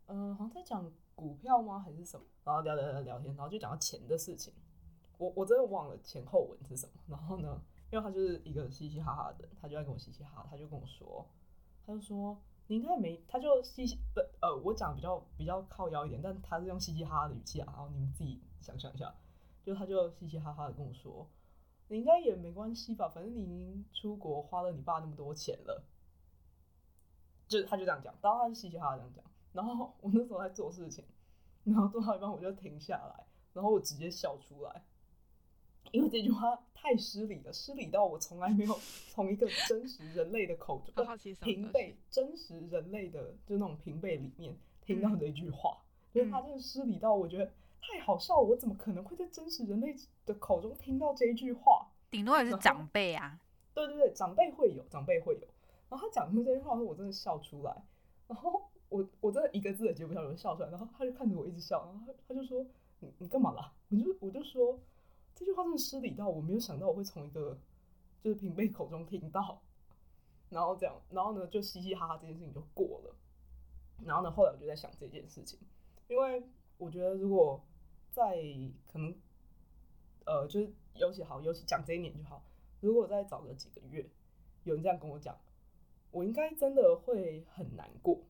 Speaker 1: 嗯、呃，好像在讲股票吗？还是什么？然后聊聊聊聊天，然后就讲到钱的事情。我我真的忘了前后文是什么。然后呢，因为他就是一个嘻嘻哈哈的，他就在跟我嘻嘻哈哈，他就跟我说，他就说你应该没，他就嘻嘻不呃，我讲比较比较靠腰一点，但他是用嘻嘻哈哈的语气啊。然后你们自己想象一下，就他就嘻嘻哈哈的跟我说。你应该也没关系吧，反正你已经出国花了你爸那么多钱了。就他就这样讲，当然是嘻嘻哈哈这样讲，然后我那时候在做事情，然后做到一半我就停下来，然后我直接笑出来，因为这句话太失礼了，失礼到我从来没有从一个真实人类的口中，平辈真实人类的就那种平辈里面 听到这句话，因为他真的失礼到我觉得太好笑了，我怎么可能会在真实人类的口中听到这一句话？
Speaker 2: 顶多也是长辈啊，
Speaker 1: 对对对，长辈会有，长辈会有。然后他讲出这句话的时候，我真的笑出来。然后我我真的一个字也接不下来，我就笑出来。然后他就看着我一直笑，然后他他就说：“你你干嘛啦？”我就我就说这句话真的失礼到我没有想到我会从一个就是平辈口中听到。然后这样，然后呢就嘻嘻哈哈这件事情就过了。然后呢后来我就在想这件事情，因为我觉得如果在可能呃就是尤其好，尤其讲这一年就好。如果再早个几个月，有人这样跟我讲。我应该真的会很难过，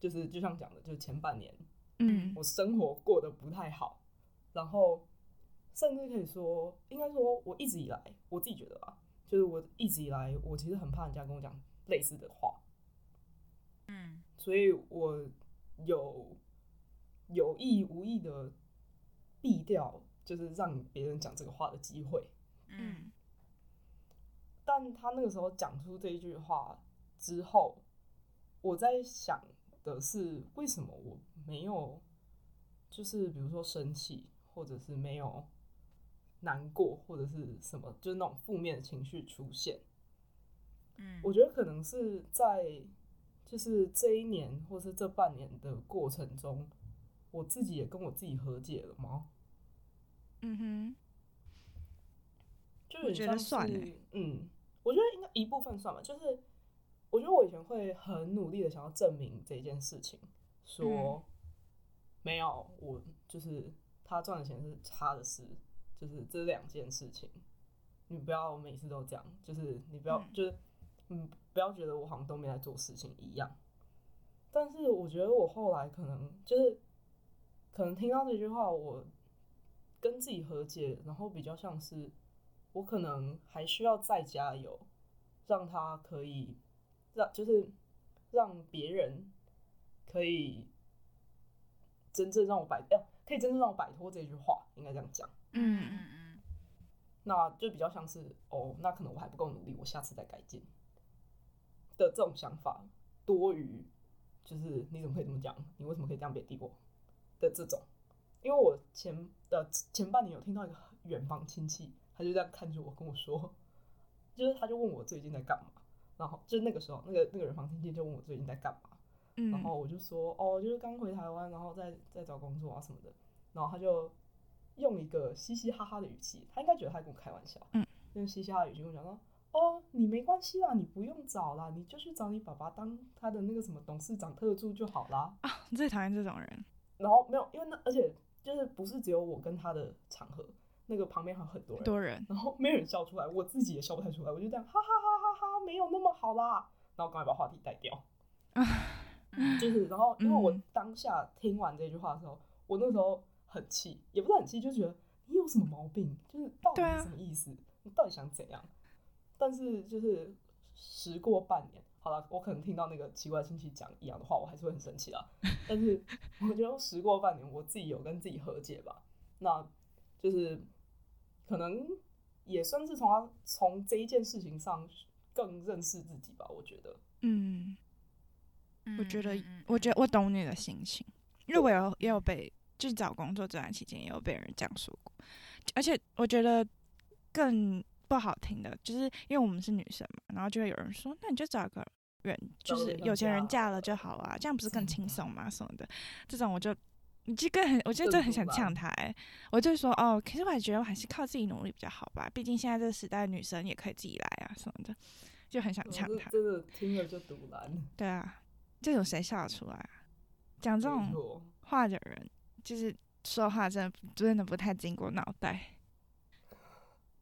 Speaker 1: 就是就像讲的，就是前半年，嗯，我生活过得不太好，然后甚至可以说，应该说，我一直以来，我自己觉得吧，就是我一直以来，我其实很怕人家跟我讲类似的话，嗯，所以我有有意无意的避掉，就是让别人讲这个话的机会，嗯。但他那个时候讲出这一句话之后，我在想的是，为什么我没有，就是比如说生气，或者是没有难过，或者是什么，就是那种负面的情绪出现。嗯，我觉得可能是在就是这一年，或是这半年的过程中，我自己也跟我自己和解了吗？嗯哼，就我觉得算了，嗯。我觉得应该一部分算吧，就是我觉得我以前会很努力的想要证明这件事情，说、嗯、没有，我就是他赚的钱是他的事，就是这两件事情，你不要每次都这样，就是你不要、嗯、就是嗯不要觉得我好像都没在做事情一样。但是我觉得我后来可能就是可能听到这句话，我跟自己和解，然后比较像是。我可能还需要再加油，让他可以让就是让别人可以真正让我摆呃，可以真正让我摆脱这句话，应该这样讲。嗯嗯嗯。那就比较像是哦，那可能我还不够努力，我下次再改进的这种想法，多于就是你怎么可以这么讲？你为什么可以这样贬低我？的这种，因为我前的前半年有听到一个远房亲戚。他就这样看着我，跟我说，就是他就问我最近在干嘛，然后就那个时候，那个那个远房亲戚就问我最近在干嘛，嗯，然后我就说，哦，就是刚回台湾，然后在在找工作啊什么的，然后他就用一个嘻嘻哈哈的语气，他应该觉得他在跟我开玩笑，嗯，用嘻嘻哈哈的语气跟我讲说，哦，你没关系啦，你不用找啦，你就去找你爸爸当他的那个什么董事长特助就好啦。啊，
Speaker 3: 最讨厌这种人，
Speaker 1: 然后没有，因为那而且就是不是只有我跟他的场合。那个旁边还有很多人，多人，然后没有人笑出来，我自己也笑不太出来，我就这样哈哈哈哈哈，没有那么好啦，然后赶快把话题带掉，就是，然后因为我当下听完这句话的时候，我那时候很气，也不是很气，就觉得你有什么毛病，就是到底什么意思，你到底想怎样？但是就是时过半年，好了，我可能听到那个奇怪亲戚讲一样的话，我还是会很生气啊。但是我觉得时过半年，我自己有跟自己和解吧，那就是。可能也算是从他从这一件事情上更认识自己吧，我觉得。嗯，
Speaker 3: 我觉得，我觉得我懂你的心情，因为我有也有被，就是找工作这段期间也有被人这样说过，而且我觉得更不好听的，就是因为我们是女生嘛，然后就会有人说，那你就找个人，就是有钱人嫁了就好了啊，这样不是更轻松吗？什么的，这种我就。你就更很，我就真的很想呛他哎、欸，我就说哦，可是我还觉得我还是靠自己努力比较好吧，毕竟现在这个时代女生也可以自己来啊什么的，就很想呛他。
Speaker 1: 真的听了就赌烂。
Speaker 3: 对啊，这种谁笑得出来啊？讲这种话的人，就是说话真的真的不太经过脑袋。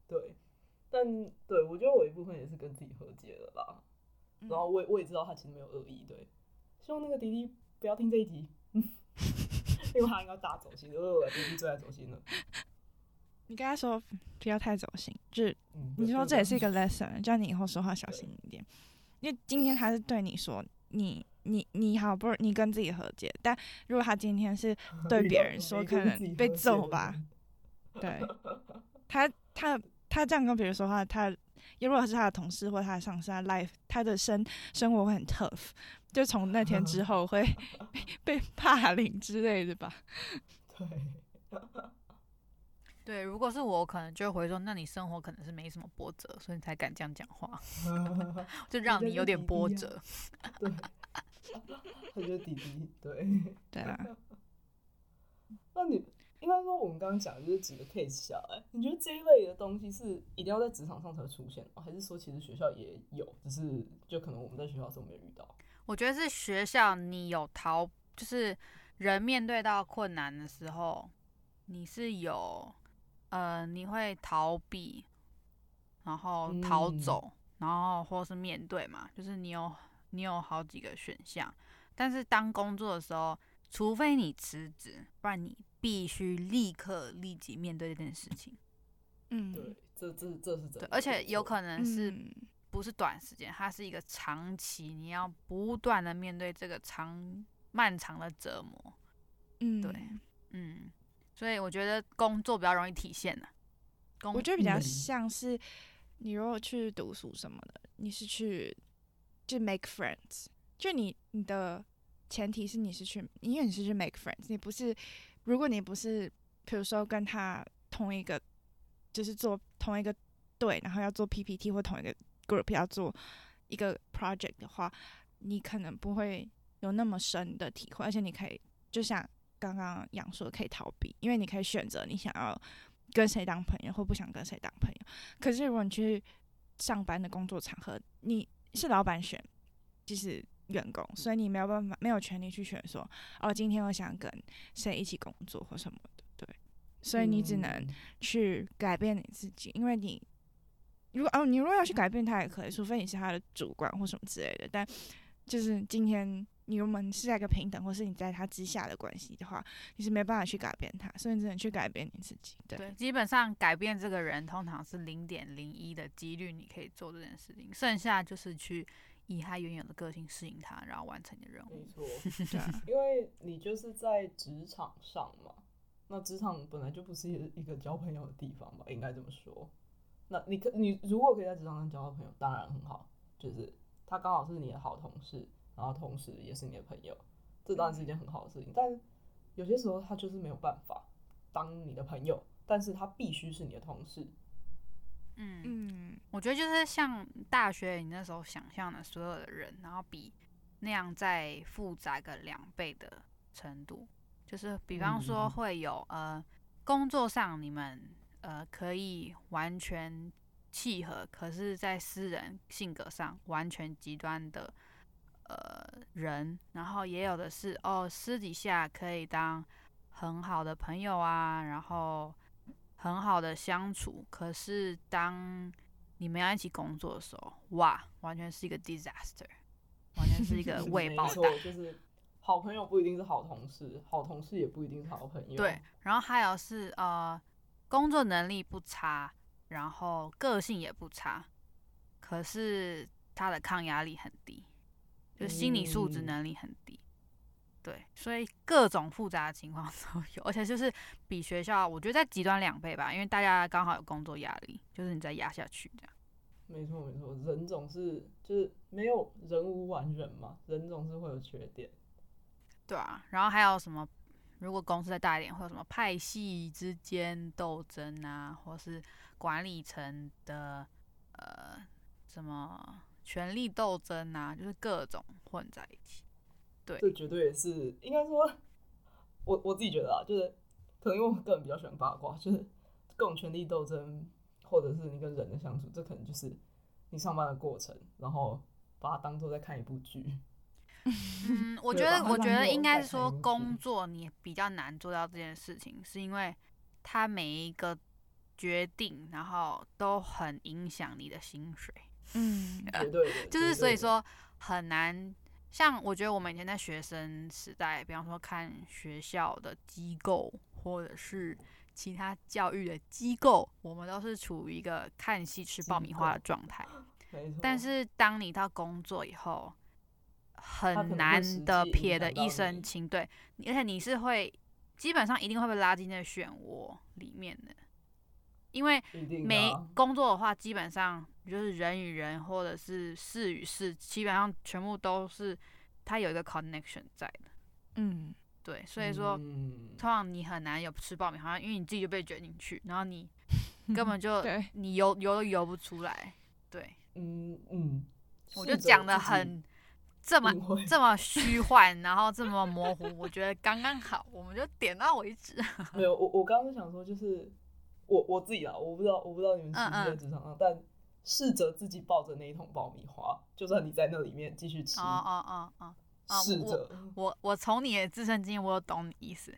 Speaker 1: 对，但对我觉得我一部分也是跟自己和解了吧，然后我也我也知道他其实没有恶意，对，希望那个弟弟不要听这一集。因为他应该大走心，因为我弟弟最爱走心了。
Speaker 3: 你跟他说不要太走心，就是你说这也是一个 lesson，叫你以后说话小心一点。因为今天他是对你说你你你好不容易你跟自己和解，但如果他今天是 对别人说，可能被揍吧。对，他他他这样跟别人说话，他如果是他的同事或他的上司，他 life 他的生生活会很 tough，就从那天之后会 被霸凌之类的吧。
Speaker 1: 对。
Speaker 2: 对，如果是我，可能就会说，那你生活可能是没什么波折，所以你才敢这样讲话，就让你有点波折。
Speaker 1: 对，他觉得弟弟，对，
Speaker 3: 对啊。
Speaker 1: 那你应该说，我们刚刚讲的就是几个 case 下来，你觉得这一类的东西是一定要在职场上才会出现吗？还是说其实学校也有，只是就可能我们在学校的时候没有遇到？
Speaker 2: 我觉得是学校，你有逃，就是人面对到困难的时候，你是有。呃，你会逃避，然后逃走，嗯、然后或是面对嘛？就是你有你有好几个选项，但是当工作的时候，除非你辞职，不然你必须立刻立即面对这件事情。
Speaker 1: 嗯，对，这这这是真的。
Speaker 2: 对，而且有可能是不是短时间，它是一个长期，你要不断的面对这个长漫长的折磨。嗯，对，嗯。所以我觉得工作比较容易体现呢、啊。
Speaker 3: 我觉得比较像是你如果去读书什么的，你是去就 make friends，就你你的前提是你是去，因为你是去 make friends，你不是，如果你不是，比如说跟他同一个，就是做同一个队，然后要做 PPT 或同一个 group 要做一个 project 的话，你可能不会有那么深的体会，而且你可以就像。刚刚杨说可以逃避，因为你可以选择你想要跟谁当朋友或不想跟谁当朋友。可是如果你去上班的工作场合，你是老板选，就是员工，所以你没有办法，没有权利去选说哦，今天我想跟谁一起工作或什么的。对，所以你只能去改变你自己，因为你如果哦，你如果要去改变他也可以，除非你是他的主管或什么之类的。但就是今天。你们是在一个平等，或是你在他之下的关系的话，你是没办法去改变他，所以你只能去改变你自己。对，
Speaker 2: 对，基本上改变这个人，通常是零点零一的几率，你可以做这件事情，剩下就是去以他原有的个性适应他，然后完成你的任务。
Speaker 1: 没错，对，因为你就是在职场上嘛，那职场本来就不是一个交朋友的地方吧，应该这么说。那你可你如果可以在职场上交到朋友，当然很好，就是他刚好是你的好同事。然后同时也是你的朋友，这当然是一件很好的事情。但有些时候他就是没有办法当你的朋友，但是他必须是你的同事。
Speaker 2: 嗯。嗯，我觉得就是像大学你那时候想象的所有的人，然后比那样再复杂个两倍的程度，就是比方说会有呃工作上你们呃可以完全契合，可是在私人性格上完全极端的。呃，人，然后也有的是哦，私底下可以当很好的朋友啊，然后很好的相处。可是当你们要一起工作的时候，哇，完全是一个 disaster，完全是一个 未爆弹。
Speaker 1: 就是好朋友不一定是好同事，好同事也不一定是好朋友。
Speaker 2: 对，然后还有是呃，工作能力不差，然后个性也不差，可是他的抗压力很低。就心理素质能力很低，对，所以各种复杂的情况 都有，而且就是比学校，我觉得在极端两倍吧，因为大家刚好有工作压力，就是你再压下去这样。
Speaker 1: 没错没错，人总是就是没有人无完人嘛，人总是会有缺点。
Speaker 2: 对啊，然后还有什么？如果公司再大一点，会有什么派系之间斗争啊，或是管理层的呃什么？权力斗争啊，就是各种混在一起。对，
Speaker 1: 这绝对也是应该说，我我自己觉得啊，就是可能因为我个人比较喜欢八卦，就是各种权力斗争，或者是你跟人的相处，这可能就是你上班的过程，然后把它当做在看一部剧。
Speaker 2: 嗯，我觉得我觉得应该是说，工作你比较难做到这件事情，是因为它每一个决定，然后都很影响你的薪水。
Speaker 3: 嗯，
Speaker 1: 绝对的，
Speaker 2: 就是所以说很难。像我觉得我们以前在学生时代，比方说看学校的机构或者是其他教育的机构，我们都是处于一个看戏吃爆米花的状态。但是当你到工作以后，很难的撇的一身轻，对，而且你是会基本上一定会被拉进那个漩涡里面的，因为没工作的话，基本上就是人与人或者是事与事，基本上全部都是它有一个 connection 在的，
Speaker 3: 嗯，
Speaker 2: 对，所以说通常你很难有吃爆米花，因为你自己就被卷进去，然后你 根本就你游游都游不出来，对，
Speaker 1: 嗯嗯，
Speaker 2: 我就讲的很。这么这么虚幻，然后这么模糊，我觉得刚刚好，我们就点到为止。
Speaker 1: 没有，我我刚刚想说，就是我我自己啊，我不知道，我不知道你们是不是在职场上，嗯嗯，但试着自己抱着那一桶爆米花，就算你在那里面继续吃，
Speaker 2: 哦哦哦哦，
Speaker 1: 试着。
Speaker 2: 我我从你的自身经验，我有懂你意思。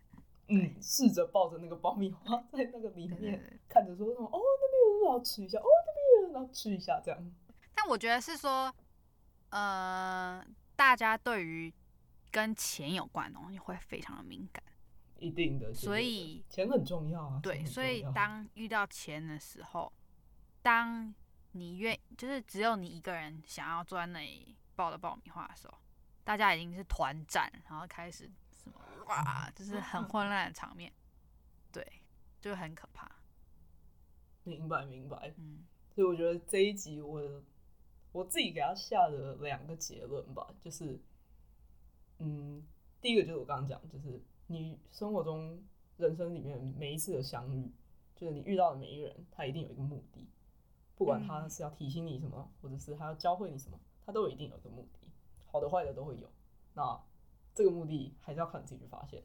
Speaker 1: 嗯，试着抱着那个爆米花在那个里面，看着说什么，哦，那边有人要吃一下，哦，那边有人要吃一下，这样。
Speaker 2: 但我觉得是说。呃，大家对于跟钱有关的东西会非常的敏感，
Speaker 1: 一定的，
Speaker 2: 所以
Speaker 1: 钱很重要啊。
Speaker 2: 对，所以当遇到钱的时候，当你愿就是只有你一个人想要坐在那里抱着爆米花的时候，大家已经是团战，然后开始什么哇，就是很混乱的场面，对，就很可怕。
Speaker 1: 明白，明白。嗯，所以我觉得这一集我。我自己给他下的两个结论吧，就是，嗯，第一个就是我刚刚讲，就是你生活中人生里面每一次的相遇，就是你遇到的每一个人，他一定有一个目的，不管他是要提醒你什么，或者是他要教会你什么，他都有一定有一个目的，好的坏的都会有。那这个目的还是要靠你自己去发现。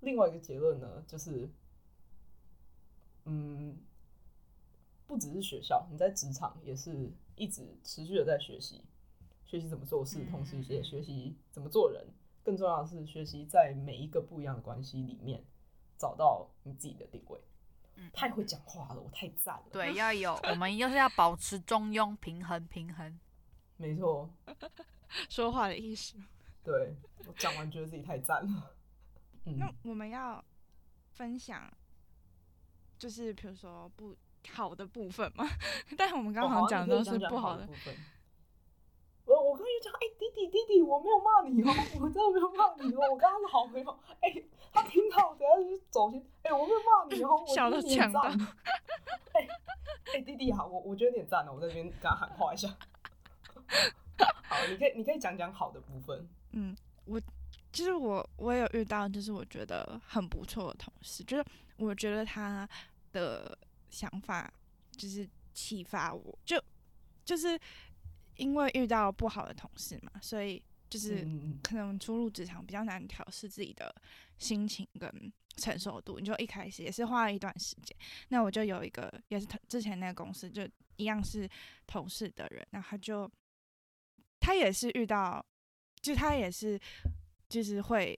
Speaker 1: 另外一个结论呢，就是，嗯，不只是学校，你在职场也是。一直持续的在学习，学习怎么做事，同时也学习怎么做人。更重要的是，学习在每一个不一样的关系里面找到你自己的定位。嗯，太会讲话了，我太赞了。
Speaker 2: 对，要有，我们就是要保持中庸、平衡、平衡。
Speaker 1: 没错，
Speaker 3: 说话的意思。
Speaker 1: 对，我讲完觉得自己太赞了。
Speaker 3: 嗯，那我们要分享，就是比如说不。好的部分嘛，但是我们刚刚讲的都是不好的部分。
Speaker 1: 我我刚刚就讲，哎，弟弟弟弟，我没有骂你哦，我真的没有骂你哦，我跟他是好朋友。哎，他听到，等下就走心。哎，我没有骂你哦，
Speaker 3: 小的强的。
Speaker 1: 哎哎，弟弟好，我我觉得你赞了，我在这边跟他喊话一下。好，你可以你可以讲讲好的部分。
Speaker 3: 嗯，我其实我我也有遇到，就是我觉得很不错的同事，就是我觉得他的。想法就是启发我，就就是因为遇到不好的同事嘛，所以就是可能初入职场比较难调试自己的心情跟承受度。你就一开始也是花了一段时间，那我就有一个也是之前那个公司就一样是同事的人，然后他就他也是遇到，就他也是就是会。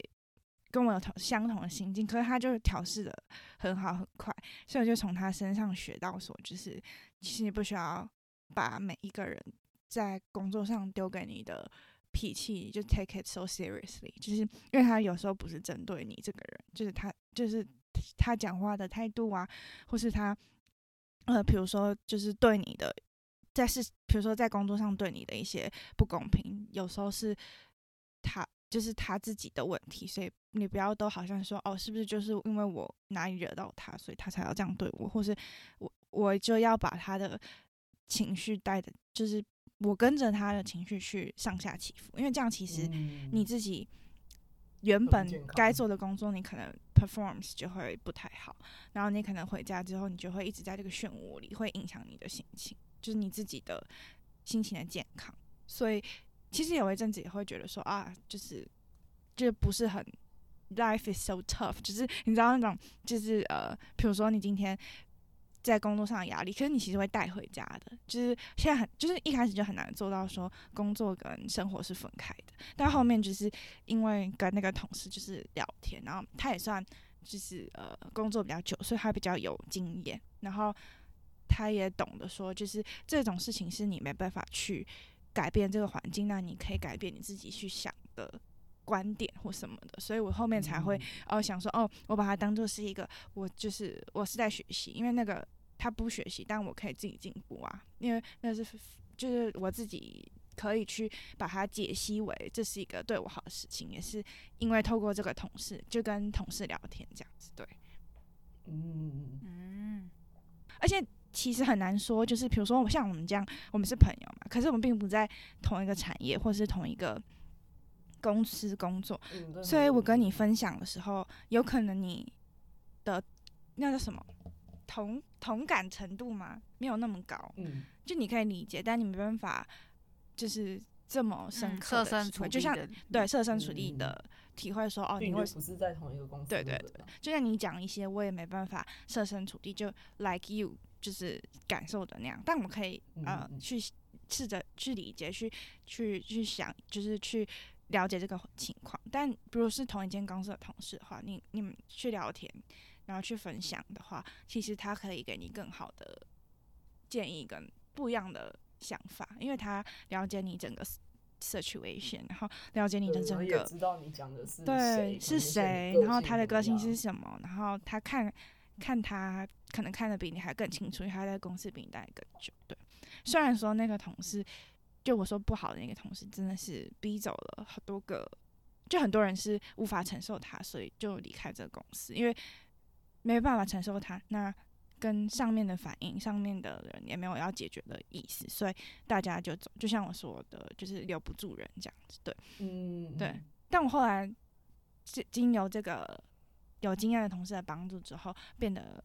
Speaker 3: 跟我有同相同的心境，可是他就是调试的很好很快，所以我就从他身上学到说，就是其实你不需要把每一个人在工作上丢给你的脾气就 take it so seriously，就是因为他有时候不是针对你这个人，就是他就是他讲话的态度啊，或是他呃，比如说就是对你的在是，比如说在工作上对你的一些不公平，有时候是他。就是他自己的问题，所以你不要都好像说哦，是不是就是因为我哪里惹到他，所以他才要这样对我，或是我我就要把他的情绪带的，就是我跟着他的情绪去上下起伏，因为这样其实你自己原本该。做的工作，你可能 performance 就会不太好，然后你可能回家之后，你就会一直在这个漩涡里，会影响你的心情，就是你自己的心情的健康，所以。其实有一阵子也会觉得说啊，就是，就不是很，life is so tough，就是你知道那种，就是呃，比如说你今天在工作上的压力，可是你其实会带回家的，就是现在很，就是一开始就很难做到说工作跟生活是分开的，但后面就是因为跟那个同事就是聊天，然后他也算就是呃工作比较久，所以他比较有经验，然后他也懂得说，就是这种事情是你没办法去。改变这个环境，那你可以改变你自己去想的观点或什么的，所以我后面才会哦想说哦，我把它当做是一个，我就是我是在学习，因为那个他不学习，但我可以自己进步啊，因为那是就是我自己可以去把它解析为这是一个对我好的事情，也是因为透过这个同事，就跟同事聊天这样子，对，
Speaker 1: 嗯。
Speaker 2: 嗯，
Speaker 3: 而且其实很难说，就是比如说像我们这样，我们是朋友嘛，可是我们并不在同一个产业或是同一个公司工作，
Speaker 1: 嗯、
Speaker 3: 所以我跟你分享的时候，有可能你的那叫什么？同同感程度嘛，没有那么高。
Speaker 1: 嗯，
Speaker 3: 就你可以理解，但你没办法，就是这么深刻的，
Speaker 2: 设身处地的，
Speaker 3: 就像对设身处地的体会说，哦，你会
Speaker 1: 不是在同一个公司？
Speaker 3: 对对对，就像你讲一些，我也没办法设身处地，就 like you，就是感受的那样。但我们可以呃去试着去理解，去去去想，就是去了解这个情况。但比如是同一间公司的同事的话，你你们去聊天。然后去分享的话，其实他可以给你更好的建议跟不一样的想法，因为他了解你整个 situation，然后了解你的整个，
Speaker 1: 知道你讲的是
Speaker 3: 对是谁，然后他的个性是什么，然后他看看他可能看得比你还更清楚，因为他在公司比你待更久。对，虽然说那个同事，就我说不好的那个同事，真的是逼走了好多个，就很多人是无法承受他，所以就离开这个公司，因为。没办法承受他，那跟上面的反应，上面的人也没有要解决的意思，所以大家就走。就像我说的，就是留不住人这样子，对，
Speaker 1: 嗯，
Speaker 3: 对。但我后来经经由这个有经验的同事的帮助之后，变得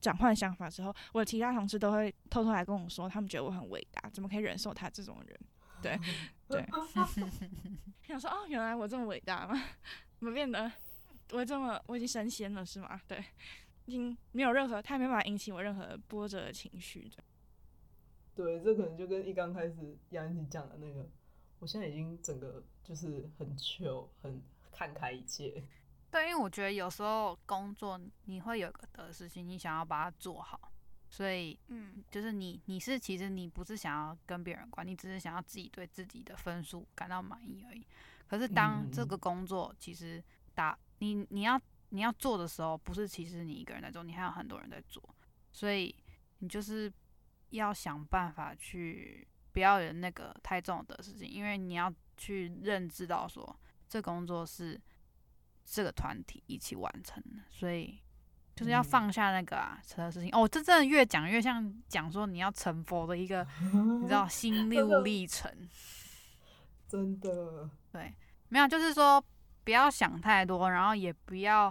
Speaker 3: 转换想法之后，我的其他同事都会偷偷来跟我说，他们觉得我很伟大，怎么可以忍受他这种人？对，对。想说哦，原来我这么伟大吗？怎么变得？我这么我已经升仙了是吗？对，已经没有任何，他也没办法引起我任何波折的情绪。
Speaker 1: 对，这可能就跟一刚开始杨一讲的那个，我现在已经整个就是很 chill，很看开一切。
Speaker 2: 对，因为我觉得有时候工作你会有个得失心，你想要把它做好，所以嗯，就是你你是其实你不是想要跟别人关，你只是想要自己对自己的分数感到满意而已。可是当这个工作其实打。你你要你要做的时候，不是其实你一个人在做，你还有很多人在做，所以你就是要想办法去不要有那个太重的事情，因为你要去认知到说，这工作是这个团体一起完成的，所以就是要放下那个啊，扯的事情。哦，这真的越讲越像讲说你要成佛的一个，你知道心路历程。
Speaker 1: 真的。
Speaker 2: 对，没有，就是说。不要想太多，然后也不要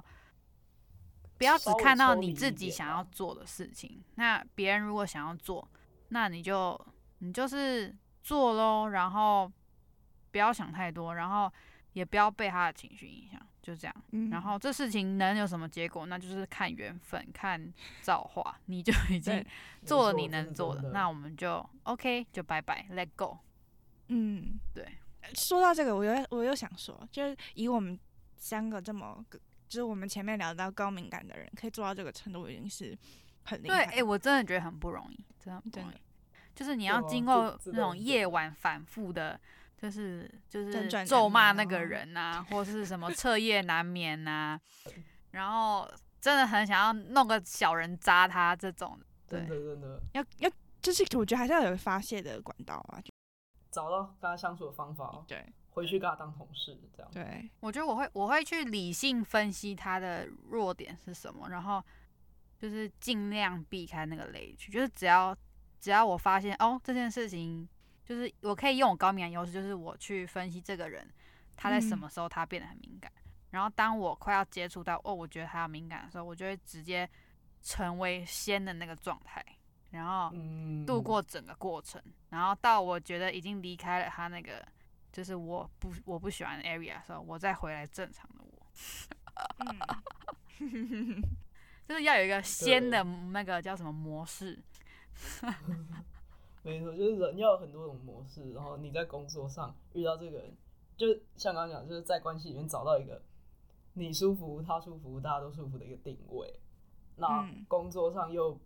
Speaker 2: 不要只看到你自己想要做的事情。那别人如果想要做，那你就你就是做咯，然后不要想太多，然后也不要被他的情绪影响，就这样。嗯。然后这事情能有什么结果，那就是看缘分，看造化。你就已经做了你能做的，那我们就 OK，就拜拜，Let go。
Speaker 3: 嗯，
Speaker 2: 对。
Speaker 3: 说到这个，我又我又想说，就是以我们三个这么，就是我们前面聊到高敏感的人，可以做到这个程度，已经是很厉害。
Speaker 2: 对，哎、欸，我真的觉得很不容易，真的很不容易。就是你要经过那种夜晚反复的，就是就是咒骂那个人呐、啊，或是什么彻夜难眠呐、啊，然后真的很想要弄个小人扎他这种，对，
Speaker 1: 真的真的
Speaker 3: 要要，就是我觉得还是要有个发泄的管道啊。
Speaker 1: 找到跟他相处的方法，
Speaker 3: 对，
Speaker 1: 回去跟他当同事，这样。
Speaker 3: 对，
Speaker 2: 我觉得我会，我会去理性分析他的弱点是什么，然后就是尽量避开那个雷区。就是只要只要我发现哦，这件事情，就是我可以用我高敏感优势，就是我去分析这个人他在什么时候他变得很敏感，嗯、然后当我快要接触到哦，我觉得他要敏感的时候，我就会直接成为先的那个状态。然后度过整个过程，嗯，然后到我觉得已经离开了他那个，就是我不我不喜欢的 area 的时候，我再回来正常的我。嗯、就是要有一个先的那个叫什么模式。
Speaker 1: 没错，就是人要有很多种模式，然后你在工作上遇到这个人，就像刚刚讲，就是在关系里面找到一个你舒服、他舒服、大家都舒服的一个定位。那工作上又。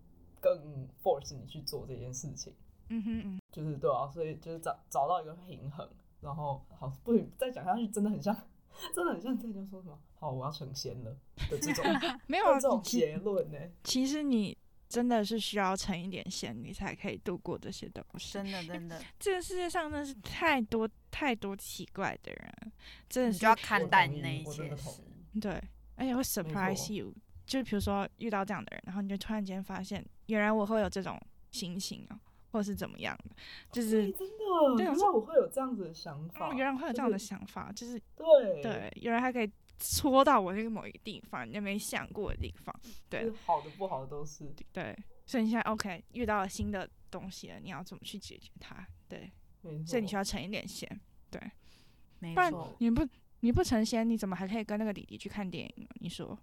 Speaker 1: 更 force 你去做这件事情，
Speaker 3: 嗯哼嗯，
Speaker 1: 就是对啊，所以就是找找到一个平衡，然后好，不再讲下去真的很像，真的很像在讲说什么，好，我要成仙了的这种，
Speaker 3: 没有
Speaker 1: 这种结论呢。
Speaker 3: 其实你真的是需要沉一点线，你才可以度过这些东西。
Speaker 2: 真的，真的，
Speaker 3: 这个世界上真的是太多太多奇怪的人，真的是
Speaker 2: 就要看淡那一些事。
Speaker 3: 对，而且会 surprise you，就比如说遇到这样的人，然后你就突然间发现，原来我会有这种心情哦，或者是怎么样的，就是
Speaker 1: 真的，原来我会有这样子的想法，
Speaker 3: 原来会有这样的想法，就是
Speaker 1: 对
Speaker 3: 对，原来还可以。戳到我那个某一个地方，你没想过的地方，对，
Speaker 1: 好的不好的都是
Speaker 3: 对，所以你现在 OK 遇到了新的东西了，你要怎么去解决它？对，所以你需要沉一点线，对，
Speaker 2: 没错，
Speaker 3: 不然你不你不成仙，你怎么还可以跟那个弟弟去看电影？你说，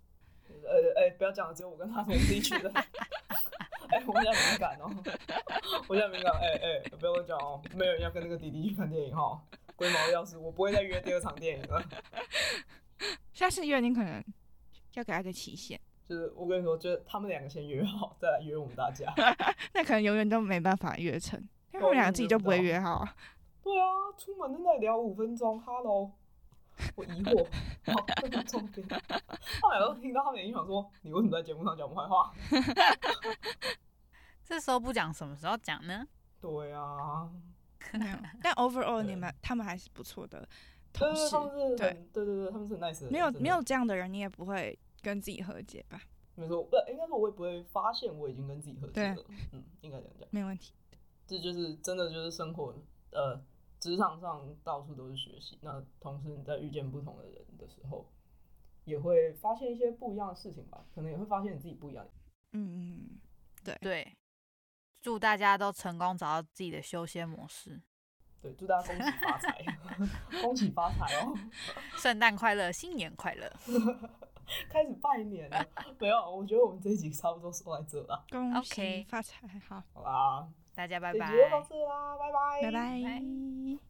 Speaker 1: 呃哎、欸，不要讲了，只有我跟他同时去的，哎、欸，我比较敏感哦，我比较敏感，哎、欸、哎、欸，不要讲哦，没有人要跟那个弟弟去看电影哈，龟毛要是，我不会再约第二场电影了。
Speaker 3: 下次约你可能要给他个期限，
Speaker 1: 就是我跟你说，就是他们两个先约好，再来约我们大家。
Speaker 3: 那可能永远都没办法约成，因为他们两个自己就不会约好。
Speaker 1: 对啊，出门在那里聊五分钟，Hello，我疑惑，好，这个重点。后来我听到他们已经想说，你为什么在节目上讲我们坏话？
Speaker 2: 这时候不讲，什么时候讲呢？
Speaker 1: 对啊，
Speaker 3: 但 overall 你们他们还是不错的。
Speaker 1: 对，对，他们是对对对对，他们是很 nice 的。
Speaker 3: 没有没有这样的人，你也不会跟自己和解吧？
Speaker 1: 没错，不，应该说我也不会发现我已经跟自己和解了。嗯，应该这样讲。
Speaker 3: 没问题。
Speaker 1: 这就是真的，就是生活，呃，职场上到处都是学习。那同时你在遇见不同的人的时候，也会发现一些不一样的事情吧？可能也会发现你自己不一样。
Speaker 3: 嗯嗯，对
Speaker 2: 对。祝大家都成功找到自己的修仙模式。
Speaker 1: 对，祝大家恭喜发财，恭喜发财哦！
Speaker 2: 圣诞快乐，新年快乐！
Speaker 1: 开始拜年了，没有？我觉得我们这一集差不多说在这了。
Speaker 3: 恭喜发财，好，
Speaker 1: 好啦，
Speaker 2: 大家拜拜。
Speaker 1: 这集就到这啦，拜拜，
Speaker 3: 拜拜。